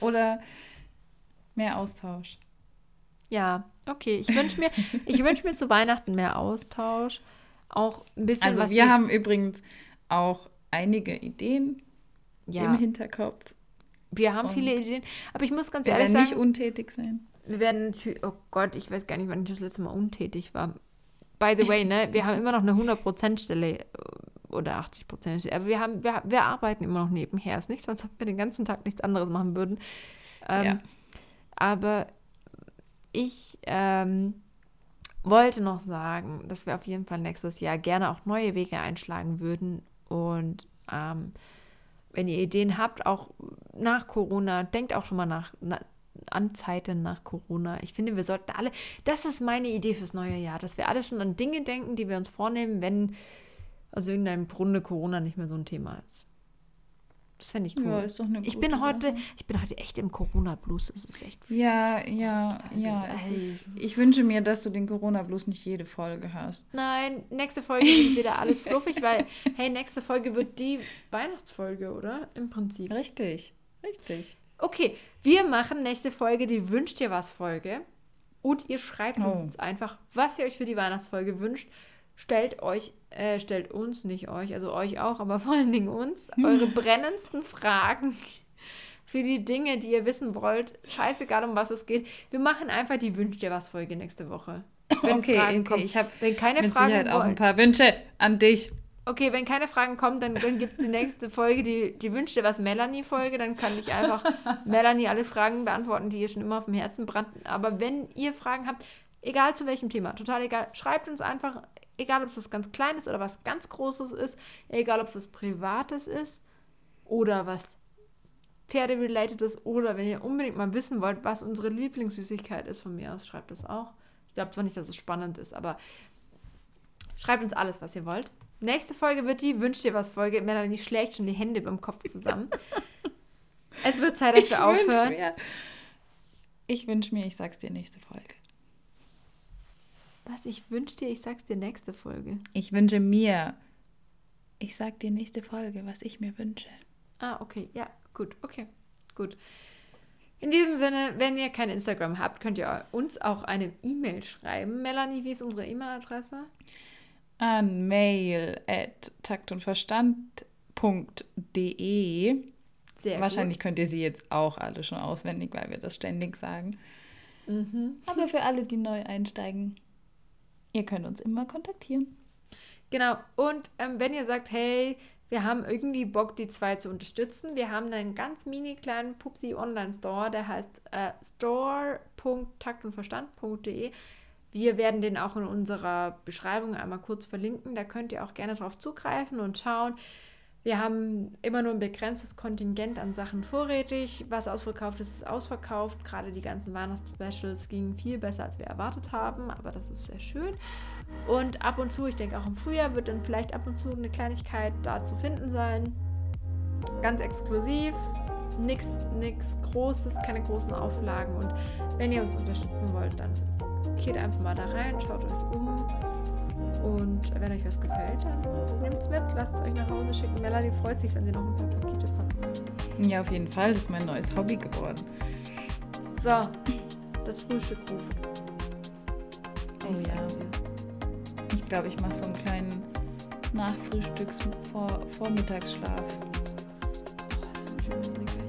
Oder mehr Austausch? Ja, okay. Ich wünsche mir, ich wünsch mir zu Weihnachten mehr Austausch. Auch ein bisschen Also was wir haben übrigens auch einige Ideen ja, im Hinterkopf. wir haben und viele Ideen. Aber ich muss ganz Wir ehrlich werden nicht sagen, untätig sein. wir werden natürlich, oh Gott, ich weiß gar nicht, wann ich das letzte Mal untätig war. By the way, ne, wir haben immer noch eine 100%-Stelle äh, oder 80%. Aber wir, haben, wir, wir arbeiten immer noch nebenher. Ist nicht so, als ob wir den ganzen Tag nichts anderes machen würden. Ähm, Ja. Aber ich ähm, wollte noch sagen, dass wir auf jeden Fall nächstes Jahr gerne auch neue Wege einschlagen würden. Und ähm, wenn ihr Ideen habt, auch nach Corona, denkt auch schon mal nach, na, an Zeiten nach Corona. Ich finde, wir sollten alle, das ist meine Idee fürs neue Jahr, dass wir alle schon an Dinge denken, die wir uns vornehmen, wenn aus irgendeinem Grunde Corona nicht mehr so ein Thema ist. Das fände ich cool. Ja, ist doch eine ich bin heute, Sache. ich bin heute echt im Corona-Blues. Das ist echt. Ja, ja, ja. Es ist, ich wünsche mir, dass du den Corona-Blues nicht jede Folge hast. Nein, nächste Folge wird wieder alles fluffig, weil, hey, nächste Folge wird die Weihnachtsfolge, oder? Im Prinzip. Richtig, richtig. Okay, wir machen nächste Folge die Wünscht ihr was Folge. Und ihr schreibt uns Oh. jetzt einfach, was ihr euch für die Weihnachtsfolge wünscht. Stellt euch, äh, stellt uns, nicht euch, also euch auch, aber vor allen Dingen uns, eure brennendsten Fragen für die Dinge, die ihr wissen wollt. Scheißegal, um was es geht. Wir machen einfach die Wünscht ihr was Folge nächste Woche. Wenn okay, Fragen okay. kommen. ich habe Wenn keine mit Fragen Sicherheit auch ein wollen, paar Wünsche an dich. Okay, wenn keine Fragen kommen, dann, dann gibt es die nächste Folge, die, die wünscht dir was Melanie-Folge. Dann kann ich einfach Melanie alle Fragen beantworten, die ihr schon immer auf dem Herzen brannten. Aber wenn ihr Fragen habt, egal zu welchem Thema, total egal, schreibt uns einfach, egal ob es was ganz Kleines oder was ganz Großes ist, egal ob es was Privates ist oder was Pferde-related ist oder wenn ihr unbedingt mal wissen wollt, was unsere Lieblingssüßigkeit ist von mir aus, schreibt das auch. Ich glaube zwar nicht, dass es spannend ist, aber schreibt uns alles, was ihr wollt. Nächste Folge wird die Wünscht dir was Folge. Melanie schlägt schon die Hände beim Kopf zusammen. es wird Zeit, dass wir wünsch aufhören. mir, ich wünsche mir, ich sag's dir nächste Folge. Was ich wünsche dir, ich sag's dir nächste Folge. Ich wünsche mir, ich sag dir nächste Folge, was ich mir wünsche. Ah, okay. Ja, gut. Okay, gut. In diesem Sinne, wenn ihr kein Instagram habt, könnt ihr uns auch eine E-Mail schreiben. Melanie, wie ist unsere E-Mail-Adresse? An mail at taktundverstand.de. Sehr Wahrscheinlich könnt ihr sie jetzt auch alle schon auswendig, weil wir das ständig sagen. gut. Mhm. Aber für alle, die neu einsteigen, ihr könnt uns immer kontaktieren. Genau. Und ähm, wenn ihr sagt, hey, wir haben irgendwie Bock, die zwei zu unterstützen, wir haben einen ganz mini kleinen Pupsi Online-Store, der heißt äh, store.taktundverstand.de. Wir werden den auch in unserer Beschreibung einmal kurz verlinken. Da könnt ihr auch gerne drauf zugreifen und schauen. Wir haben immer nur ein begrenztes Kontingent an Sachen vorrätig. Was ausverkauft ist, ist ausverkauft. Gerade die ganzen Weihnachtsspecials gingen viel besser, als wir erwartet haben. Aber das ist sehr schön. Und ab und zu, ich denke auch im Frühjahr, wird dann vielleicht ab und zu eine Kleinigkeit da zu finden sein. Ganz exklusiv. Nichts nix Großes, keine großen Auflagen. Und wenn ihr uns unterstützen wollt, dann geht einfach mal da rein, schaut euch um. Und wenn euch was gefällt, dann nehmt es mit, lasst es euch nach Hause schicken. Melanie freut sich, wenn sie noch ein paar Pakete packt. Ja, auf jeden Fall. Das ist mein neues Hobby geworden. So, das Frühstück ruft. Oh Ich ja. Ich glaube, ich mache so einen kleinen Nachfrühstücks-Vormittagsschlaf. Oh, so ein schönes Nickerchen.